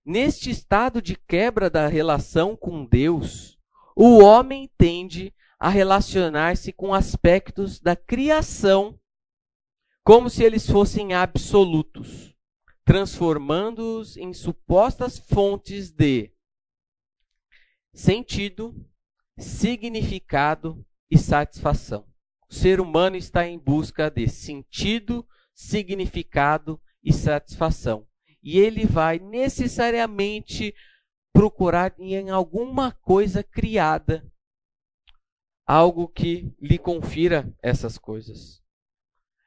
S1: Neste estado de quebra da relação com Deus, o homem tende a relacionar-se com aspectos da criação como se eles fossem absolutos, transformando-os em supostas fontes de sentido, significado e satisfação. O ser humano está em busca de sentido, significado e satisfação. E ele vai necessariamente procurar em alguma coisa criada algo que lhe confira essas coisas.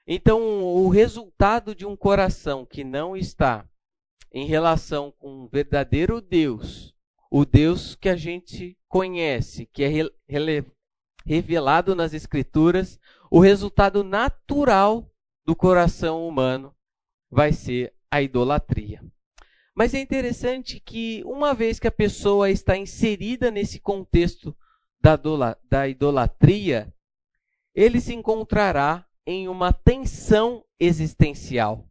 S1: Então, o resultado de um coração que não está em relação com o verdadeiro Deus, o Deus que a gente conhece, que é revelado nas Escrituras, o resultado natural do coração humano vai ser a idolatria. Mas é interessante que, uma vez que a pessoa está inserida nesse contexto da, idolatria, ele se encontrará em uma tensão existencial.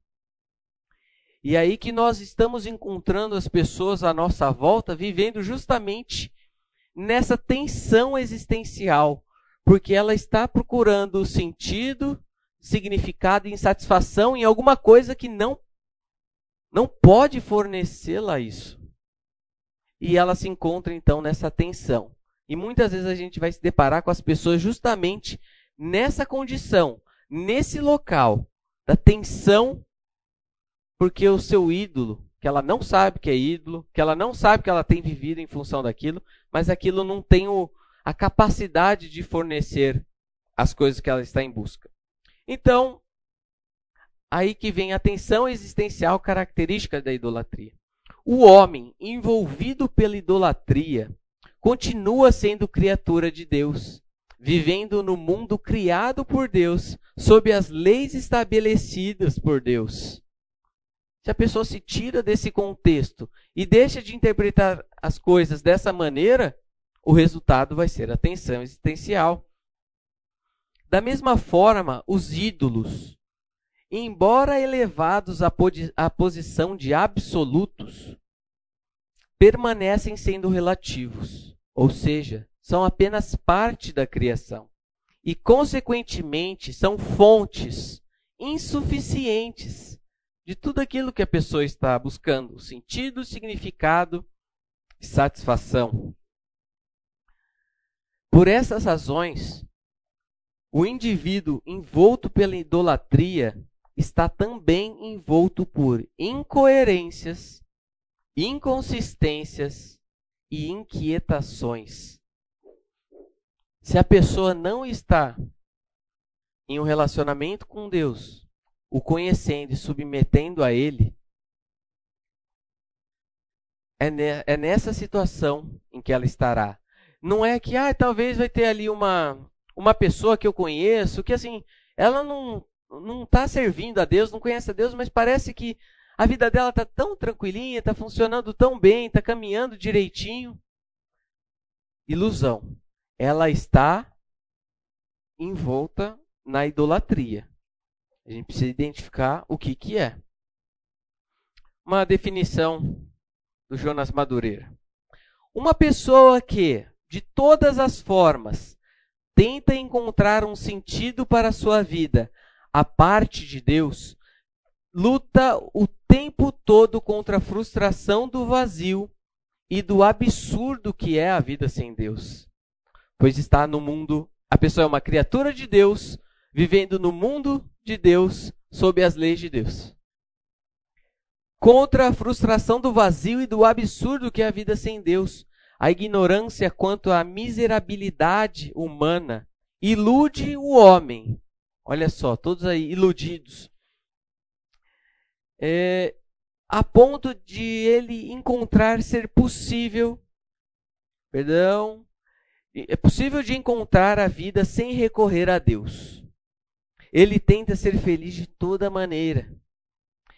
S1: E aí que nós estamos encontrando as pessoas à nossa volta vivendo justamente nessa tensão existencial, porque ela está procurando sentido, significado e insatisfação em alguma coisa que não não pode fornecê-la isso. E ela se encontra então nessa tensão. E muitas vezes a gente vai se deparar com as pessoas justamente nessa condição, nesse local da tensão, porque o seu ídolo que ela não sabe que é ídolo, que ela não sabe que ela tem vivido em função daquilo, mas aquilo não tem o, a capacidade de fornecer as coisas que ela está em busca. Então, aí que vem a tensão existencial característica da idolatria. O homem envolvido pela idolatria continua sendo criatura de Deus, vivendo no mundo criado por Deus, sob as leis estabelecidas por Deus. se a pessoa se tira desse contexto e deixa de interpretar as coisas dessa maneira, o resultado vai ser a tensão existencial. Da mesma forma, os ídolos, embora elevados à, posição de absolutos, permanecem sendo relativos, ou seja, são apenas parte da criação e, consequentemente, são fontes insuficientes de tudo aquilo que a pessoa está buscando: sentido, significado e satisfação. Por essas razões, o indivíduo envolto pela idolatria está também envolto por incoerências, inconsistências e inquietações. Se a pessoa não está em um relacionamento com Deus, o conhecendo e submetendo a Ele, é, é nessa situação em que ela estará. Não é que, ah, talvez vai ter ali uma, uma pessoa que eu conheço, que assim, ela não não está servindo a Deus, não conhece a Deus, mas parece que a vida dela está tão tranquilinha, está funcionando tão bem, está caminhando direitinho. Ilusão. Ela está envolta na idolatria. A gente precisa identificar o que, que é. Uma definição do Jonas Madureira. Uma pessoa que, de todas as formas, tenta encontrar um sentido para a sua vida a parte de Deus, luta o tempo todo contra a frustração do vazio e do absurdo que é a vida sem Deus. Pois está no mundo, a pessoa é uma criatura de Deus, vivendo no mundo de Deus, sob as leis de Deus. Contra a frustração do vazio e do absurdo que é a vida sem Deus, a ignorância quanto à miserabilidade humana ilude o homem. Olha só, todos aí iludidos. É, a ponto de ele encontrar ser possível, perdão, é possível de encontrar a vida sem recorrer a Deus. Ele tenta ser feliz de toda maneira.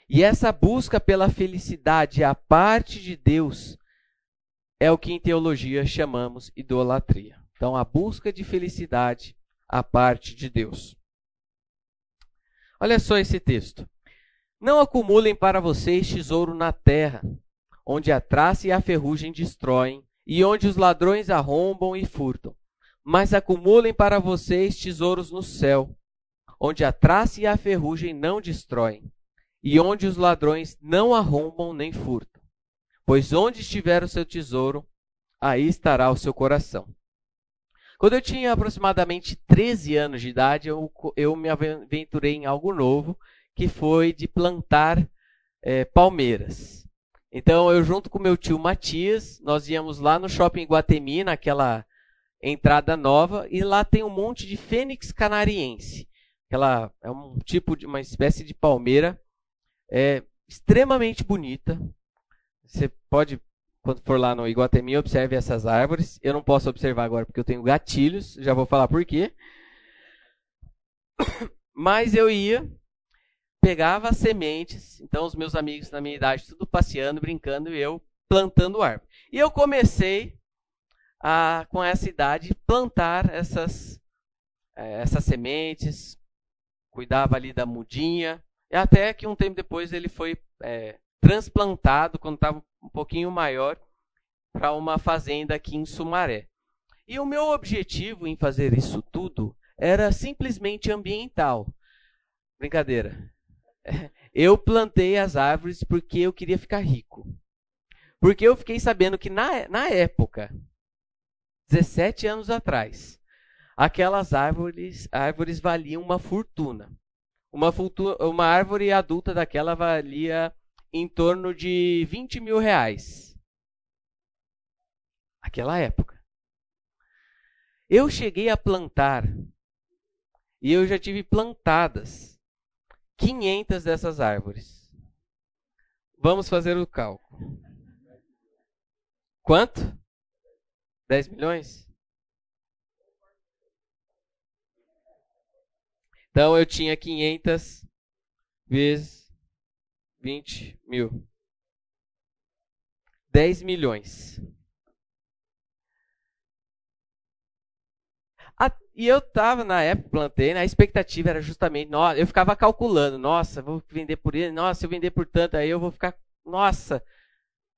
S1: E essa busca pela felicidade à parte de Deus é o que em teologia chamamos idolatria. Então, a busca de felicidade à parte de Deus. Olha só esse texto. Não acumulem para vocês tesouro na terra, onde a traça e a ferrugem destroem, e onde os ladrões arrombam e furtam. Mas acumulem para vocês tesouros no céu, onde a traça e a ferrugem não destroem, e onde os ladrões não arrombam nem furtam. Pois onde estiver o seu tesouro, aí estará o seu coração. Quando eu tinha aproximadamente 13 anos de idade, eu, eu me aventurei em algo novo, que foi de plantar é, palmeiras. Então, eu junto com meu tio Matias, nós íamos lá no shopping Guatemi, naquela entrada nova, e lá tem um monte de fênix canariense. Ela é um tipo de uma espécie de palmeira é, extremamente bonita, você pode, quando for lá no Iguatemi, observe essas árvores. Eu não posso observar agora porque eu tenho gatilhos, já vou falar por quê. [coughs] Mas eu ia, pegava as sementes, então os meus amigos na minha idade, tudo passeando, brincando, e eu plantando árvore. E eu comecei a, com essa idade, plantar essas, é, essas sementes, cuidava ali da mudinha, até que um tempo depois ele foi é, transplantado quando estava um pouquinho maior para uma fazenda aqui em Sumaré. E o meu objetivo em fazer isso tudo era simplesmente ambiental. Brincadeira. [laughs] Eu plantei as árvores porque eu queria ficar rico. Porque eu fiquei sabendo que na, na época, 17 anos atrás, aquelas árvores, árvores valiam uma fortuna. Uma, uma árvore adulta daquela valia em torno de 20 mil reais. Aquela época. Eu cheguei a plantar, e eu já tive plantadas 500 dessas árvores. Vamos fazer o cálculo. Quanto? 10 milhões? Então eu tinha 500 vezes 20 mil. 10 milhões. A, e eu tava na época, plantei, né, a expectativa era justamente, nossa, eu ficava calculando, nossa, vou vender por ele, nossa, se eu vender por tanto, aí eu vou ficar, nossa,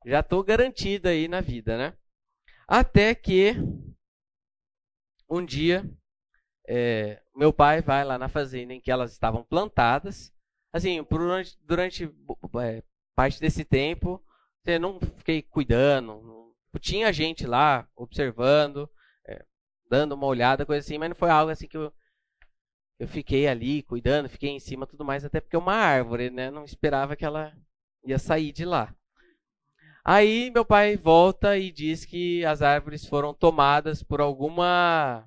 S1: já estou garantido aí na vida, né? Até que um dia é, meu pai vai lá na fazenda em que elas estavam plantadas. Assim, durante, durante é, parte desse tempo, eu não fiquei cuidando. Não, tinha gente lá observando, é, dando uma olhada, coisa assim, mas não foi algo assim que eu, eu fiquei ali cuidando, fiquei em cima tudo mais, até porque é uma árvore, né? Não esperava que ela ia sair de lá. Aí meu pai volta e diz que as árvores foram tomadas por alguma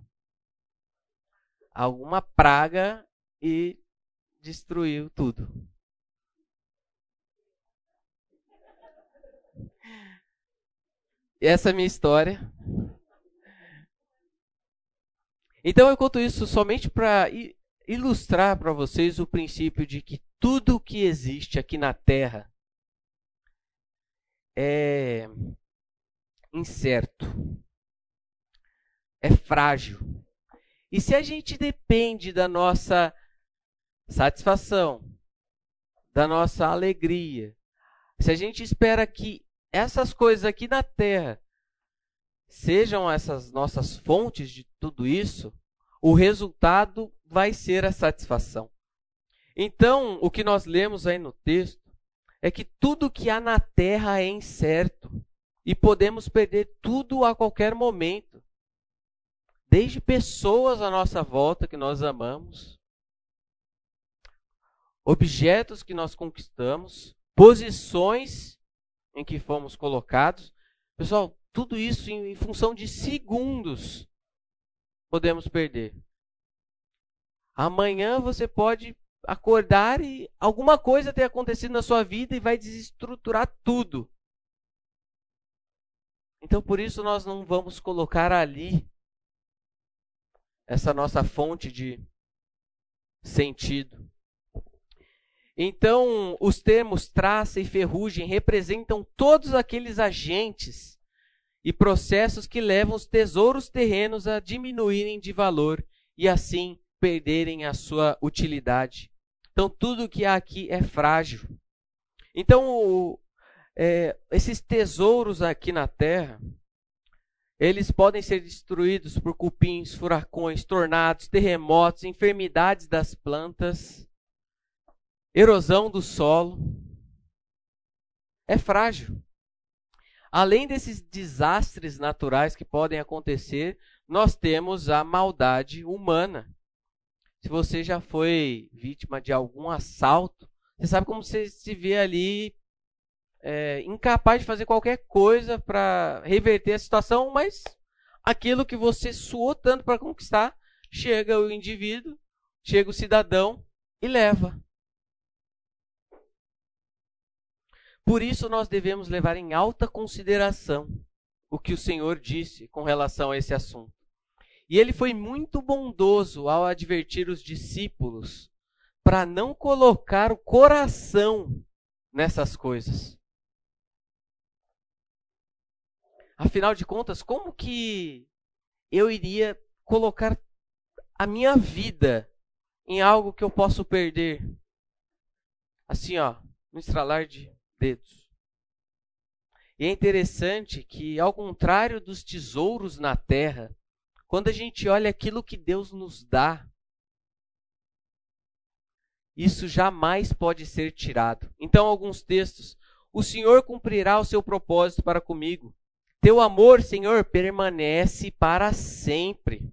S1: alguma praga e destruiu tudo. Essa é a minha história. Então eu conto isso somente para ilustrar para vocês o princípio de que tudo que existe aqui na Terra é incerto, é frágil. E se a gente depende da nossa satisfação, da nossa alegria, se a gente espera que essas coisas aqui na terra sejam essas nossas fontes de tudo isso, o resultado vai ser a satisfação. Então, o que nós lemos aí no texto é que tudo que há na terra é incerto e podemos perder tudo a qualquer momento. Desde pessoas à nossa volta que nós amamos, objetos que nós conquistamos, posições em que fomos colocados. Pessoal, tudo isso em, função de segundos podemos perder. Amanhã você pode acordar e alguma coisa ter acontecido na sua vida e vai desestruturar tudo. Então por isso nós não vamos colocar ali essa nossa fonte de sentido. Então, os termos traça e ferrugem representam todos aqueles agentes e processos que levam os tesouros terrenos a diminuírem de valor e assim perderem a sua utilidade. Então, tudo que há aqui é frágil. Então, é, esses tesouros aqui na terra, eles podem ser destruídos por cupins, furacões, tornados, terremotos, enfermidades das plantas, erosão do solo. É frágil. Além desses desastres naturais que podem acontecer, nós temos a maldade humana se você já foi vítima de algum assalto, você sabe como você se vê ali é, incapaz de fazer qualquer coisa para reverter a situação, mas aquilo que você suou tanto para conquistar, chega o indivíduo, chega o cidadão e leva. Por isso nós devemos levar em alta consideração o que o Senhor disse com relação a esse assunto. E ele foi muito bondoso ao advertir os discípulos para não colocar o coração nessas coisas. Afinal de contas, como que eu iria colocar a minha vida em algo que eu posso perder? Assim, ó, no estralar de dedos. E é interessante que, ao contrário dos tesouros na terra, quando a gente olha aquilo que Deus nos dá, isso jamais pode ser tirado. Então, alguns textos. O Senhor cumprirá o seu propósito para comigo. Teu amor, Senhor, permanece para sempre.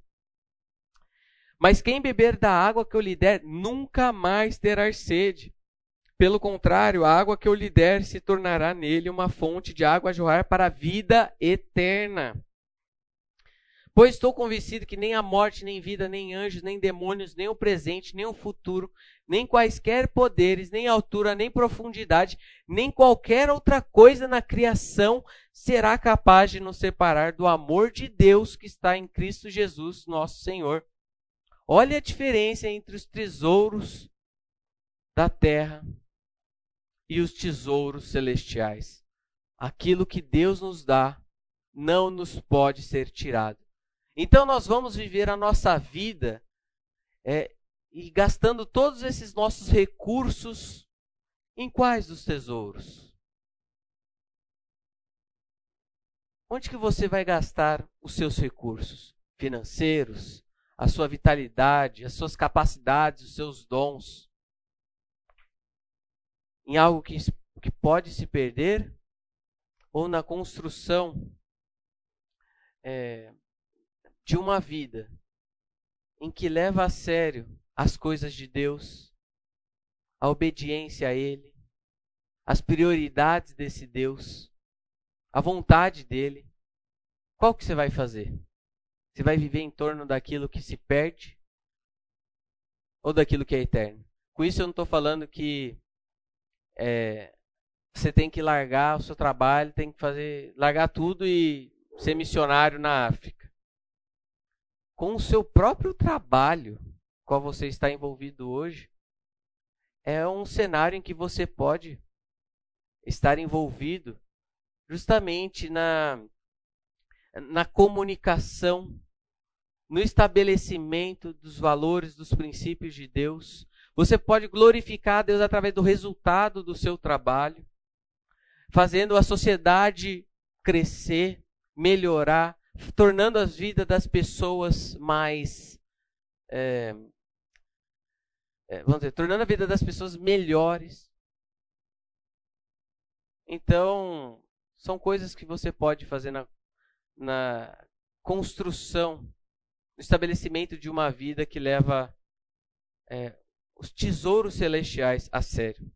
S1: Mas quem beber da água que eu lhe der, nunca mais terá sede. Pelo contrário, a água que eu lhe der se tornará nele uma fonte de água a jorrar para a vida eterna. Pois estou convencido que nem a morte, nem vida, nem anjos, nem demônios, nem o presente, nem o futuro, nem quaisquer poderes, nem altura, nem profundidade, nem qualquer outra coisa na criação será capaz de nos separar do amor de Deus que está em Cristo Jesus, nosso Senhor. Olha a diferença entre os tesouros da terra e os tesouros celestiais. Aquilo que Deus nos dá não nos pode ser tirado. Então nós vamos viver a nossa vida é, e gastando todos esses nossos recursos em quais dos tesouros? Onde que você vai gastar os seus recursos financeiros, a sua vitalidade, as suas capacidades, os seus dons? Em algo que, que pode se perder ou na construção é, de uma vida em que leva a sério as coisas de Deus, a obediência a Ele, as prioridades desse Deus, a vontade dele, qual que você vai fazer? Você vai viver em torno daquilo que se perde ou daquilo que é eterno? Com isso eu não estou falando que é, você tem que largar o seu trabalho, tem que fazer, largar tudo e ser missionário na África. Com o seu próprio trabalho, qual você está envolvido hoje, é um cenário em que você pode estar envolvido justamente na, na comunicação, no estabelecimento dos valores, dos princípios de Deus. Você pode glorificar a Deus através do resultado do seu trabalho, fazendo a sociedade crescer, melhorar, tornando as vidas das pessoas mais é, é, vamos dizer, tornando a vida das pessoas melhores. Então, são coisas que você pode fazer na, na construção, no estabelecimento de uma vida que leva é, os tesouros celestiais a sério.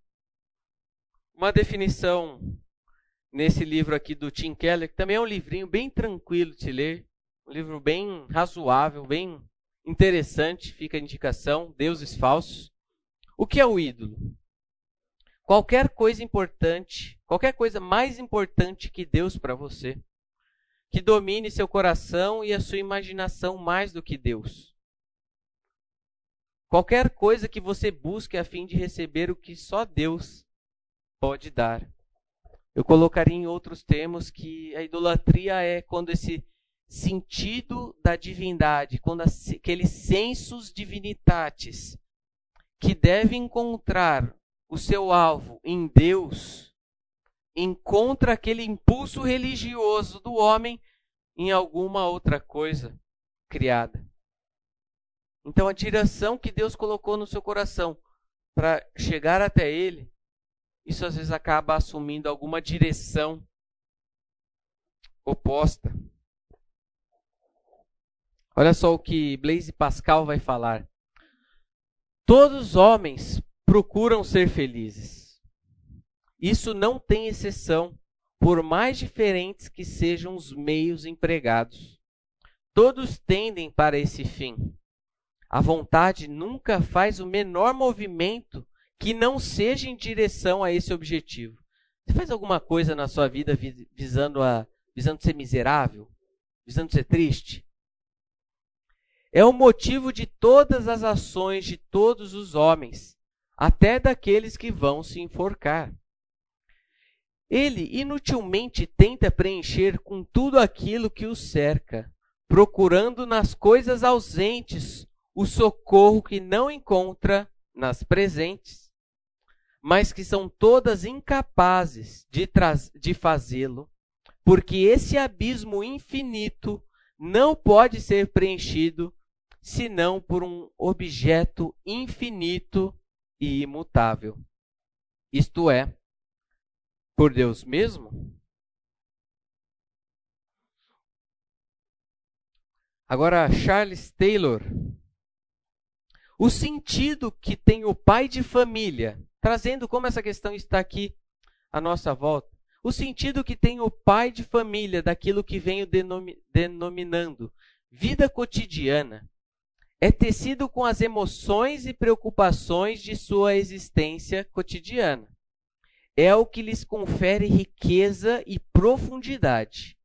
S1: Uma definição nesse livro aqui do Tim Keller, que também é um livrinho bem tranquilo de ler, um livro bem razoável, bem interessante, fica a indicação, deuses falsos. O que é o ídolo? Qualquer coisa importante, qualquer coisa mais importante que Deus para você, que domine seu coração e a sua imaginação mais do que Deus. Qualquer coisa que você busque a fim de receber o que só Deus pode dar. Eu colocaria em outros termos que a idolatria é quando esse sentido da divindade, quando aqueles sensos divinitatis que deve encontrar o seu alvo em Deus, encontra aquele impulso religioso do homem em alguma outra coisa criada. Então a direção que Deus colocou no seu coração para chegar até ele, isso às vezes acaba assumindo alguma direção oposta. Olha só o que Blaise Pascal vai falar. Todos os homens procuram ser felizes. Isso não tem exceção, por mais diferentes que sejam os meios empregados. Todos tendem para esse fim. A vontade nunca faz o menor movimento que não seja em direção a esse objetivo. Você faz alguma coisa na sua vida visando, a, visando ser miserável? Visando ser triste? é o motivo de todas as ações de todos os homens, até daqueles que vão se enforcar. Ele inutilmente tenta preencher com tudo aquilo que o cerca, procurando nas coisas ausentes o socorro que não encontra nas presentes, mas que são todas incapazes de, de fazê-lo, porque esse abismo infinito não pode ser preenchido senão por um objeto infinito e imutável. Isto é, por Deus mesmo? Agora, Charles Taylor. O sentido que tem o pai de família, trazendo como essa questão está aqui à nossa volta. O sentido que tem o pai de família daquilo que venho denominando vida cotidiana é tecido com as emoções e preocupações de sua existência cotidiana. É o que lhes confere riqueza e profundidade.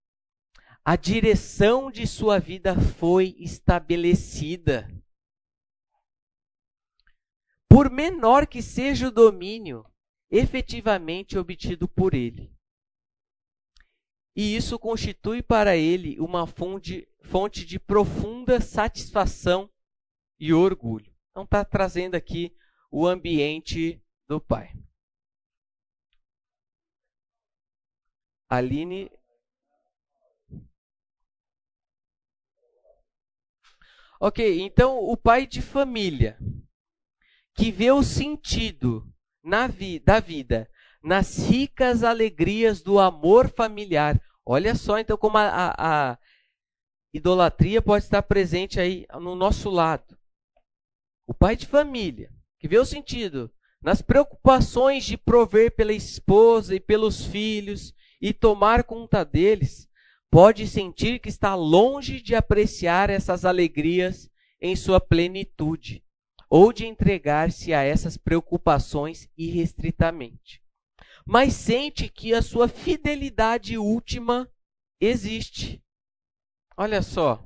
S1: A direção de sua vida foi estabelecida. Por menor que seja o domínio, efetivamente obtido por ele. E isso constitui para ele uma fonte, fonte de profunda satisfação e orgulho. Então, está trazendo aqui o ambiente do pai. Aline. Ok, então o pai de família que vê o sentido na vi da vida nas ricas alegrias do amor familiar. Olha só então como a, a, a idolatria pode estar presente aí no nosso lado. O pai de família, que vê o sentido nas preocupações de prover pela esposa e pelos filhos e tomar conta deles, pode sentir que está longe de apreciar essas alegrias em sua plenitude ou de entregar-se a essas preocupações irrestritamente mas sente que a sua fidelidade última existe. Olha só.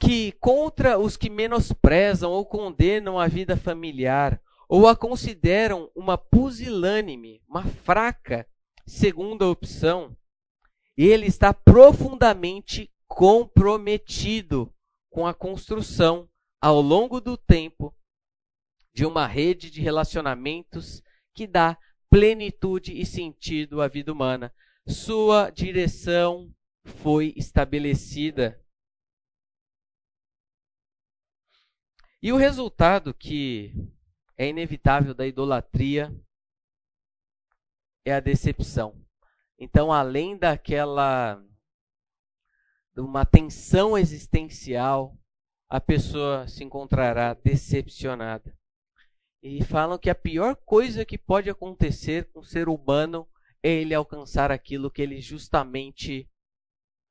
S1: Que contra os que menosprezam ou condenam a vida familiar, ou a consideram uma pusilânime, uma fraca segunda opção, ele está profundamente comprometido com a construção, ao longo do tempo, de uma rede de relacionamentos que dá plenitude e sentido à vida humana. Sua direção foi estabelecida. E o resultado que é inevitável da idolatria é a decepção. Então, além daquela de uma tensão existencial, a pessoa se encontrará decepcionada. E falam que a pior coisa que pode acontecer com o ser humano é ele alcançar aquilo que ele justamente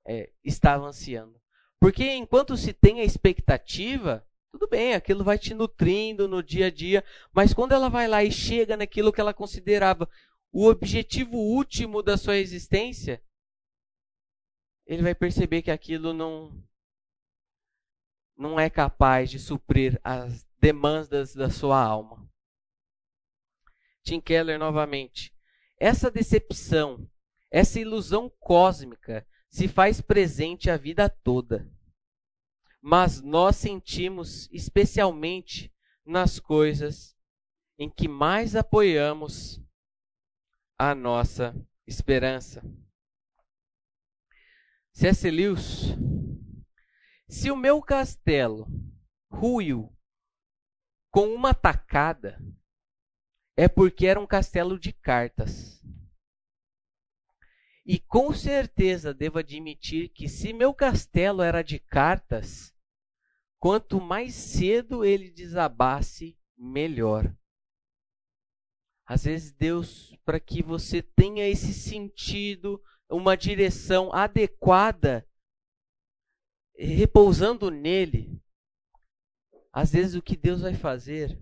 S1: é, estava ansiando. Porque enquanto se tem a expectativa, tudo bem, aquilo vai te nutrindo no dia a dia, mas quando ela vai lá e chega naquilo que ela considerava o objetivo último da sua existência, ele vai perceber que aquilo não não é capaz de suprir as demandas da sua alma. Tim Keller novamente. Essa decepção, essa ilusão cósmica se faz presente a vida toda. Mas nós sentimos especialmente nas coisas em que mais apoiamos a nossa esperança. C.S. Lewis, se o meu castelo ruiu com uma tacada, é porque era um castelo de cartas. E com certeza devo admitir que se meu castelo era de cartas, quanto mais cedo ele desabasse, melhor. Às vezes Deus, para que você tenha esse sentido, uma direção adequada, repousando nele, às vezes o que Deus vai fazer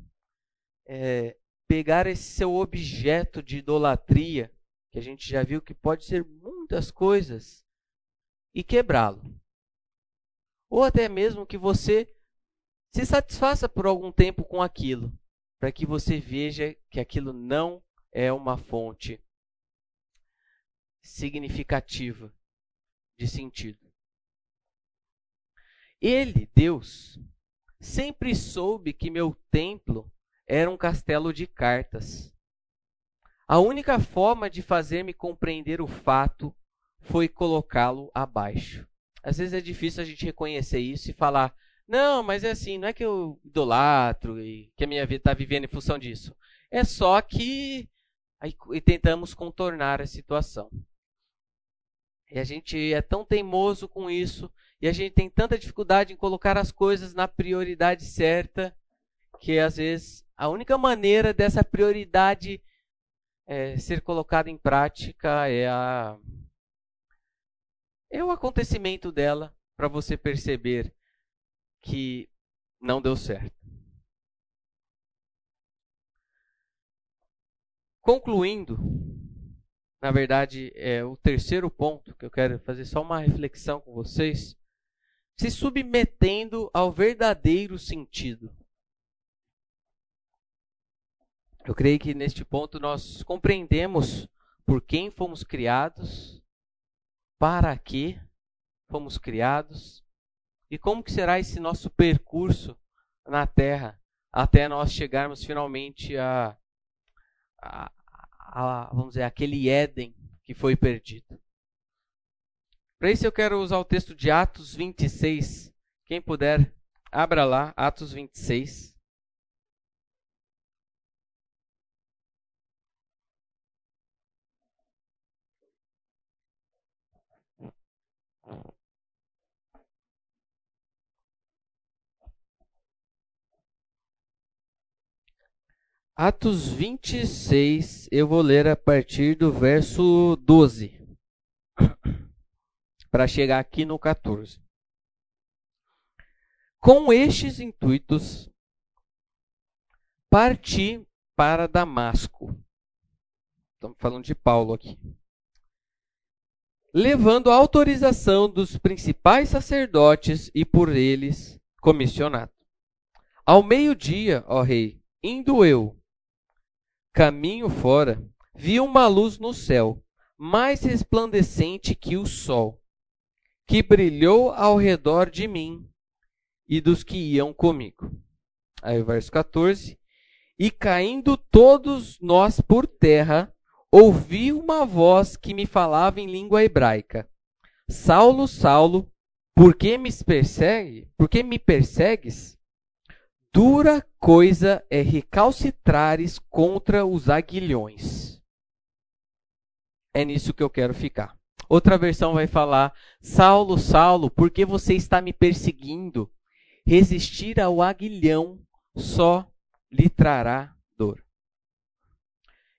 S1: é pegar esse seu objeto de idolatria, que a gente já viu que pode ser muitas coisas, e quebrá-lo. Ou até mesmo que você se satisfaça por algum tempo com aquilo, para que você veja que aquilo não é uma fonte significativa de sentido. Ele, Deus, Sempre soube que meu templo era um castelo de cartas. A única forma de fazer-me compreender o fato foi colocá-lo abaixo. Às vezes é difícil a gente reconhecer isso e falar: não, mas é assim, não é que eu idolatro e que a minha vida está vivendo em função disso. É só que e tentamos contornar a situação. E a gente é tão teimoso com isso e a gente tem tanta dificuldade em colocar as coisas na prioridade certa, que às vezes a única maneira dessa prioridade é, ser colocada em prática é, a, é o acontecimento dela para você perceber que não deu certo. Concluindo, na verdade, é o terceiro ponto que eu quero fazer só uma reflexão com vocês se submetendo ao verdadeiro sentido. Eu creio que neste ponto nós compreendemos por quem fomos criados, para que fomos criados e como que será esse nosso percurso na Terra até nós chegarmos finalmente a, a, a vamos dizer, aquele Éden que foi perdido. Para isso eu quero usar o texto de Atos 26. Quem puder, abra lá, Atos 26. Atos 26, eu vou ler a partir do verso 12, para chegar aqui no 14. Com estes intuitos, parti para Damasco. Estamos falando de Paulo aqui. Levando a autorização dos principais sacerdotes e por eles comissionado. Ao meio-dia, ó rei, indo eu caminho fora, vi uma luz no céu, mais resplandecente que o sol, que brilhou ao redor de mim e dos que iam comigo. Aí o verso 14. E caindo todos nós por terra, ouvi uma voz que me falava em língua hebraica: Saulo, Saulo, por que me persegue? Por que me persegues? Dura coisa é recalcitrares contra os aguilhões. É nisso que eu quero ficar. Outra versão vai falar: Saulo, Saulo, por que você está me perseguindo? Resistir ao aguilhão só lhe trará dor.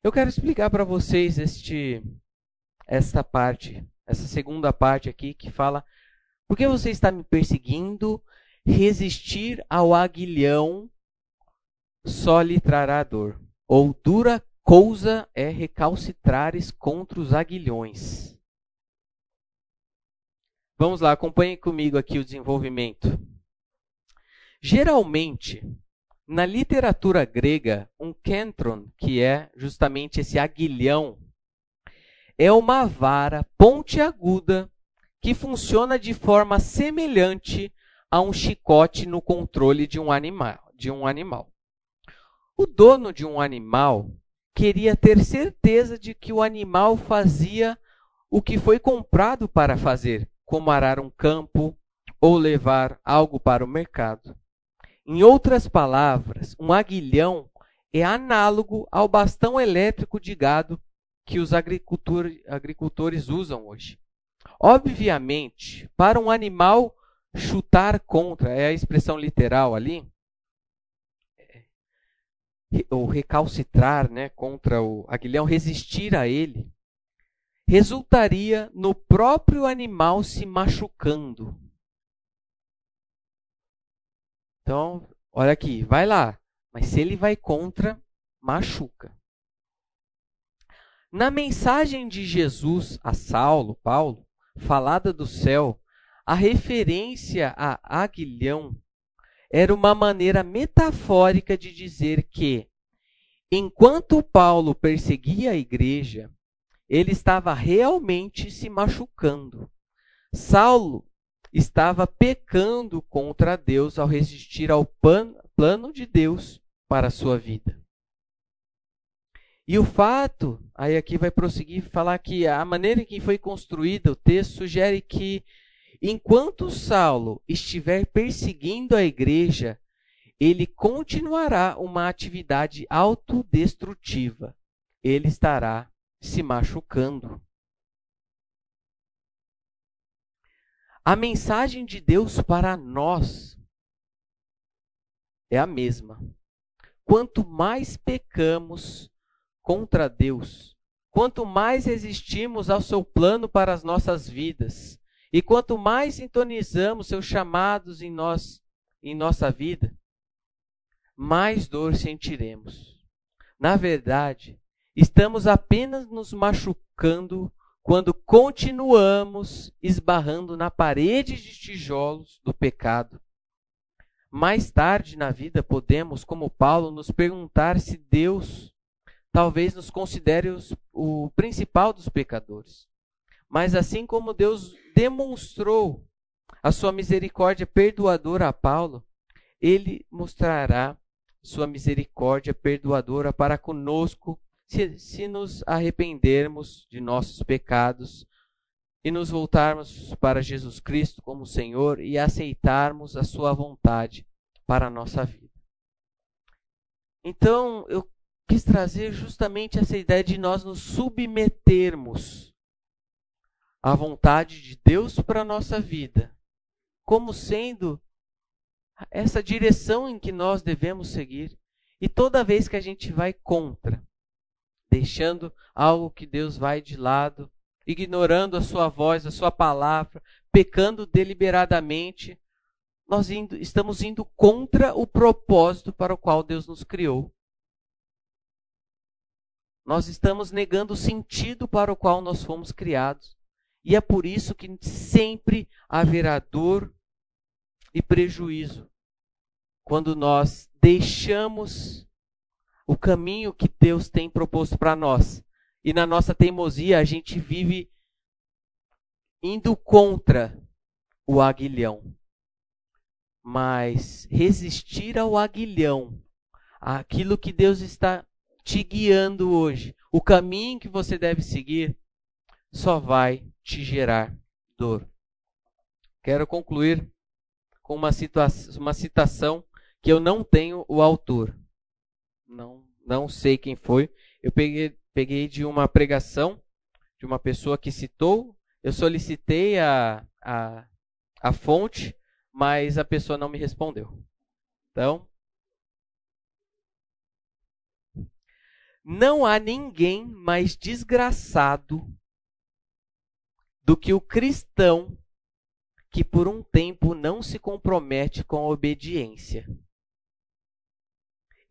S1: Eu quero explicar para vocês este esta parte, essa segunda parte aqui que fala: por que você está me perseguindo? resistir ao aguilhão só lhe trará dor. Ou dura coisa é recalcitrares contra os aguilhões. Vamos lá, acompanhe comigo aqui o desenvolvimento. Geralmente, na literatura grega, um kentron, que é justamente esse aguilhão, é uma vara pontiaguda que funciona de forma semelhante a um chicote no controle de um animal. De um animal. O dono de um animal queria ter certeza de que o animal fazia o que foi comprado para fazer, como arar um campo ou levar algo para o mercado. Em outras palavras, um aguilhão é análogo ao bastão elétrico de gado que os agricultor, agricultores usam hoje. Obviamente, para um animal chutar contra, é a expressão literal ali, ou recalcitrar né, contra o aguilhão, resistir a ele, resultaria no próprio animal se machucando. Então, olha aqui, vai lá. Mas se ele vai contra, machuca. Na mensagem de Jesus a Saulo, Paulo, falada do céu, a referência a aguilhão era uma maneira metafórica de dizer que, enquanto Paulo perseguia a igreja, ele estava realmente se machucando. Saulo estava pecando contra Deus ao resistir ao plano de Deus para a sua vida. E o fato, aí aqui vai prosseguir falar que a maneira em que foi construído o texto sugere que Enquanto Saulo estiver perseguindo a igreja, ele continuará uma atividade autodestrutiva. Ele estará se machucando. A mensagem de Deus para nós é a mesma. Quanto mais pecamos contra Deus, quanto mais resistimos ao seu plano para as nossas vidas, e quanto mais sintonizamos seus chamados em nós, em nossa vida, mais dor sentiremos. Na verdade, estamos apenas nos machucando quando continuamos esbarrando na parede de tijolos do pecado. Mais tarde na vida podemos, como Paulo, nos perguntar se Deus talvez nos considere os, o principal dos pecadores. Mas assim como Deus demonstrou a sua misericórdia perdoadora a Paulo, ele mostrará sua misericórdia perdoadora para conosco se, se nos arrependermos de nossos pecados e nos voltarmos para Jesus Cristo como Senhor e aceitarmos a sua vontade para a nossa vida. Então, eu quis trazer justamente essa ideia de nós nos submetermos à vontade de Deus para a nossa vida, como sendo essa direção em que nós devemos seguir. E toda vez que a gente vai contra, deixando algo que Deus vai de lado, ignorando a sua voz, a sua palavra, pecando deliberadamente, nós indo, estamos indo contra o propósito para o qual Deus nos criou. Nós estamos negando o sentido para o qual nós fomos criados. E é por isso que sempre haverá dor e prejuízo quando nós deixamos o caminho que Deus tem proposto para nós. E na nossa teimosia a gente vive indo contra o aguilhão. Mas resistir ao aguilhão, aquilo que Deus está te guiando hoje, o caminho que você deve seguir, só vai te gerar dor. Quero concluir com uma, uma citação que eu não tenho o autor. Não, não sei quem foi. Eu peguei, peguei de uma pregação de uma pessoa que citou. Eu solicitei a, a, a fonte, mas a pessoa não me respondeu. Então, não há ninguém mais desgraçado do que o cristão que por um tempo não se compromete com a obediência.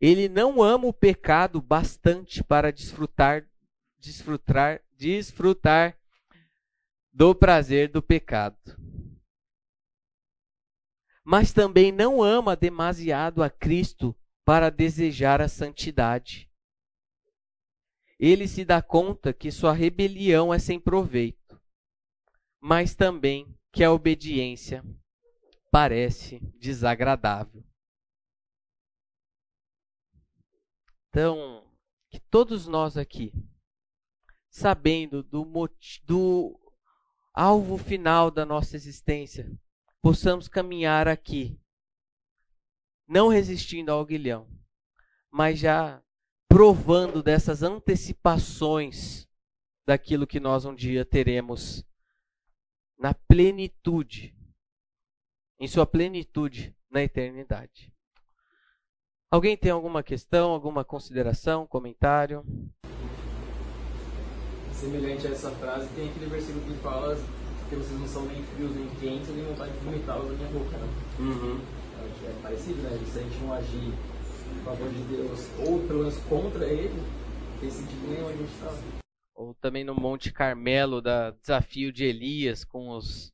S1: Ele não ama o pecado bastante para desfrutar desfrutar desfrutar do prazer do pecado. Mas também não ama demasiado a Cristo para desejar a santidade ele se dá conta que sua rebelião é sem proveito, mas também que a obediência parece desagradável. Então, que todos nós aqui, sabendo do, do alvo final da nossa existência, possamos caminhar aqui, não resistindo ao aguilhão, mas já provando dessas antecipações daquilo que nós um dia teremos na plenitude, em sua plenitude na eternidade. Alguém tem alguma questão, alguma consideração, comentário?
S2: Semelhante a essa frase, tem aquele versículo que fala que vocês não são nem frios nem quentes, nem vontade de vomitar na minha boca. Né? Uhum. É parecido, né? Se a gente não agir favor de Deus, ou pelo menos contra ele, não tem sentido nenhum a gente estar. Tá.
S1: Ou também no Monte Carmelo, da desafio de Elias com os,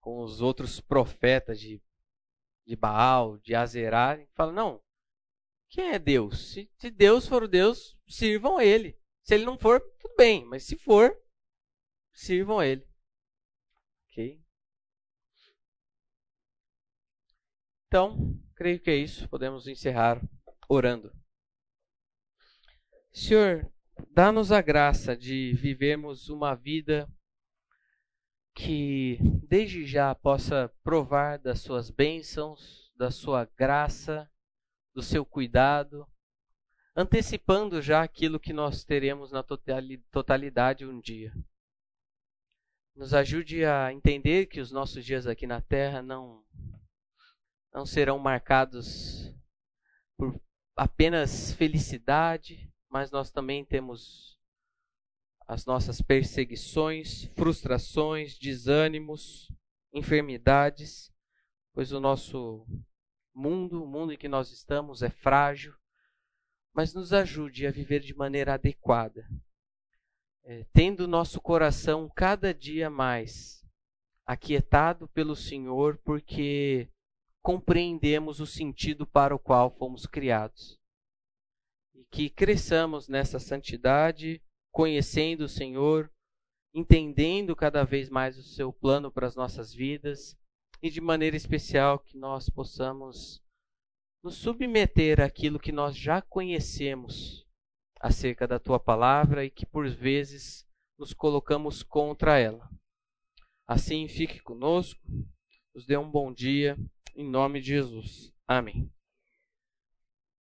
S1: com os outros profetas de, de Baal, de Azerá, fala, não, quem é Deus? Se, se Deus for o Deus, sirvam a ele. Se ele não for, tudo bem, mas se for, sirvam a ele. Ok? Então, creio que é isso. Podemos encerrar orando. Senhor, dá-nos a graça de vivermos uma vida que desde já possa provar das suas bênçãos, da sua graça, do seu cuidado, antecipando já aquilo que nós teremos na totalidade um dia. Nos ajude a entender que os nossos dias aqui na terra não não serão marcados por apenas felicidade, mas nós também temos as nossas perseguições, frustrações, desânimos, enfermidades, pois o nosso mundo, o mundo em que nós estamos é frágil, mas nos ajude a viver de maneira adequada, é, tendo nosso coração cada dia mais aquietado pelo Senhor, porque compreendemos o sentido para o qual fomos criados. e que cresçamos nessa santidade, conhecendo o Senhor, entendendo cada vez mais o seu plano para as nossas vidas e de maneira especial que nós possamos nos submeter àquilo que nós já conhecemos acerca da tua palavra e que por vezes nos colocamos contra ela. Assim, fique conosco, nos dê um bom dia, em nome de Jesus. Amém.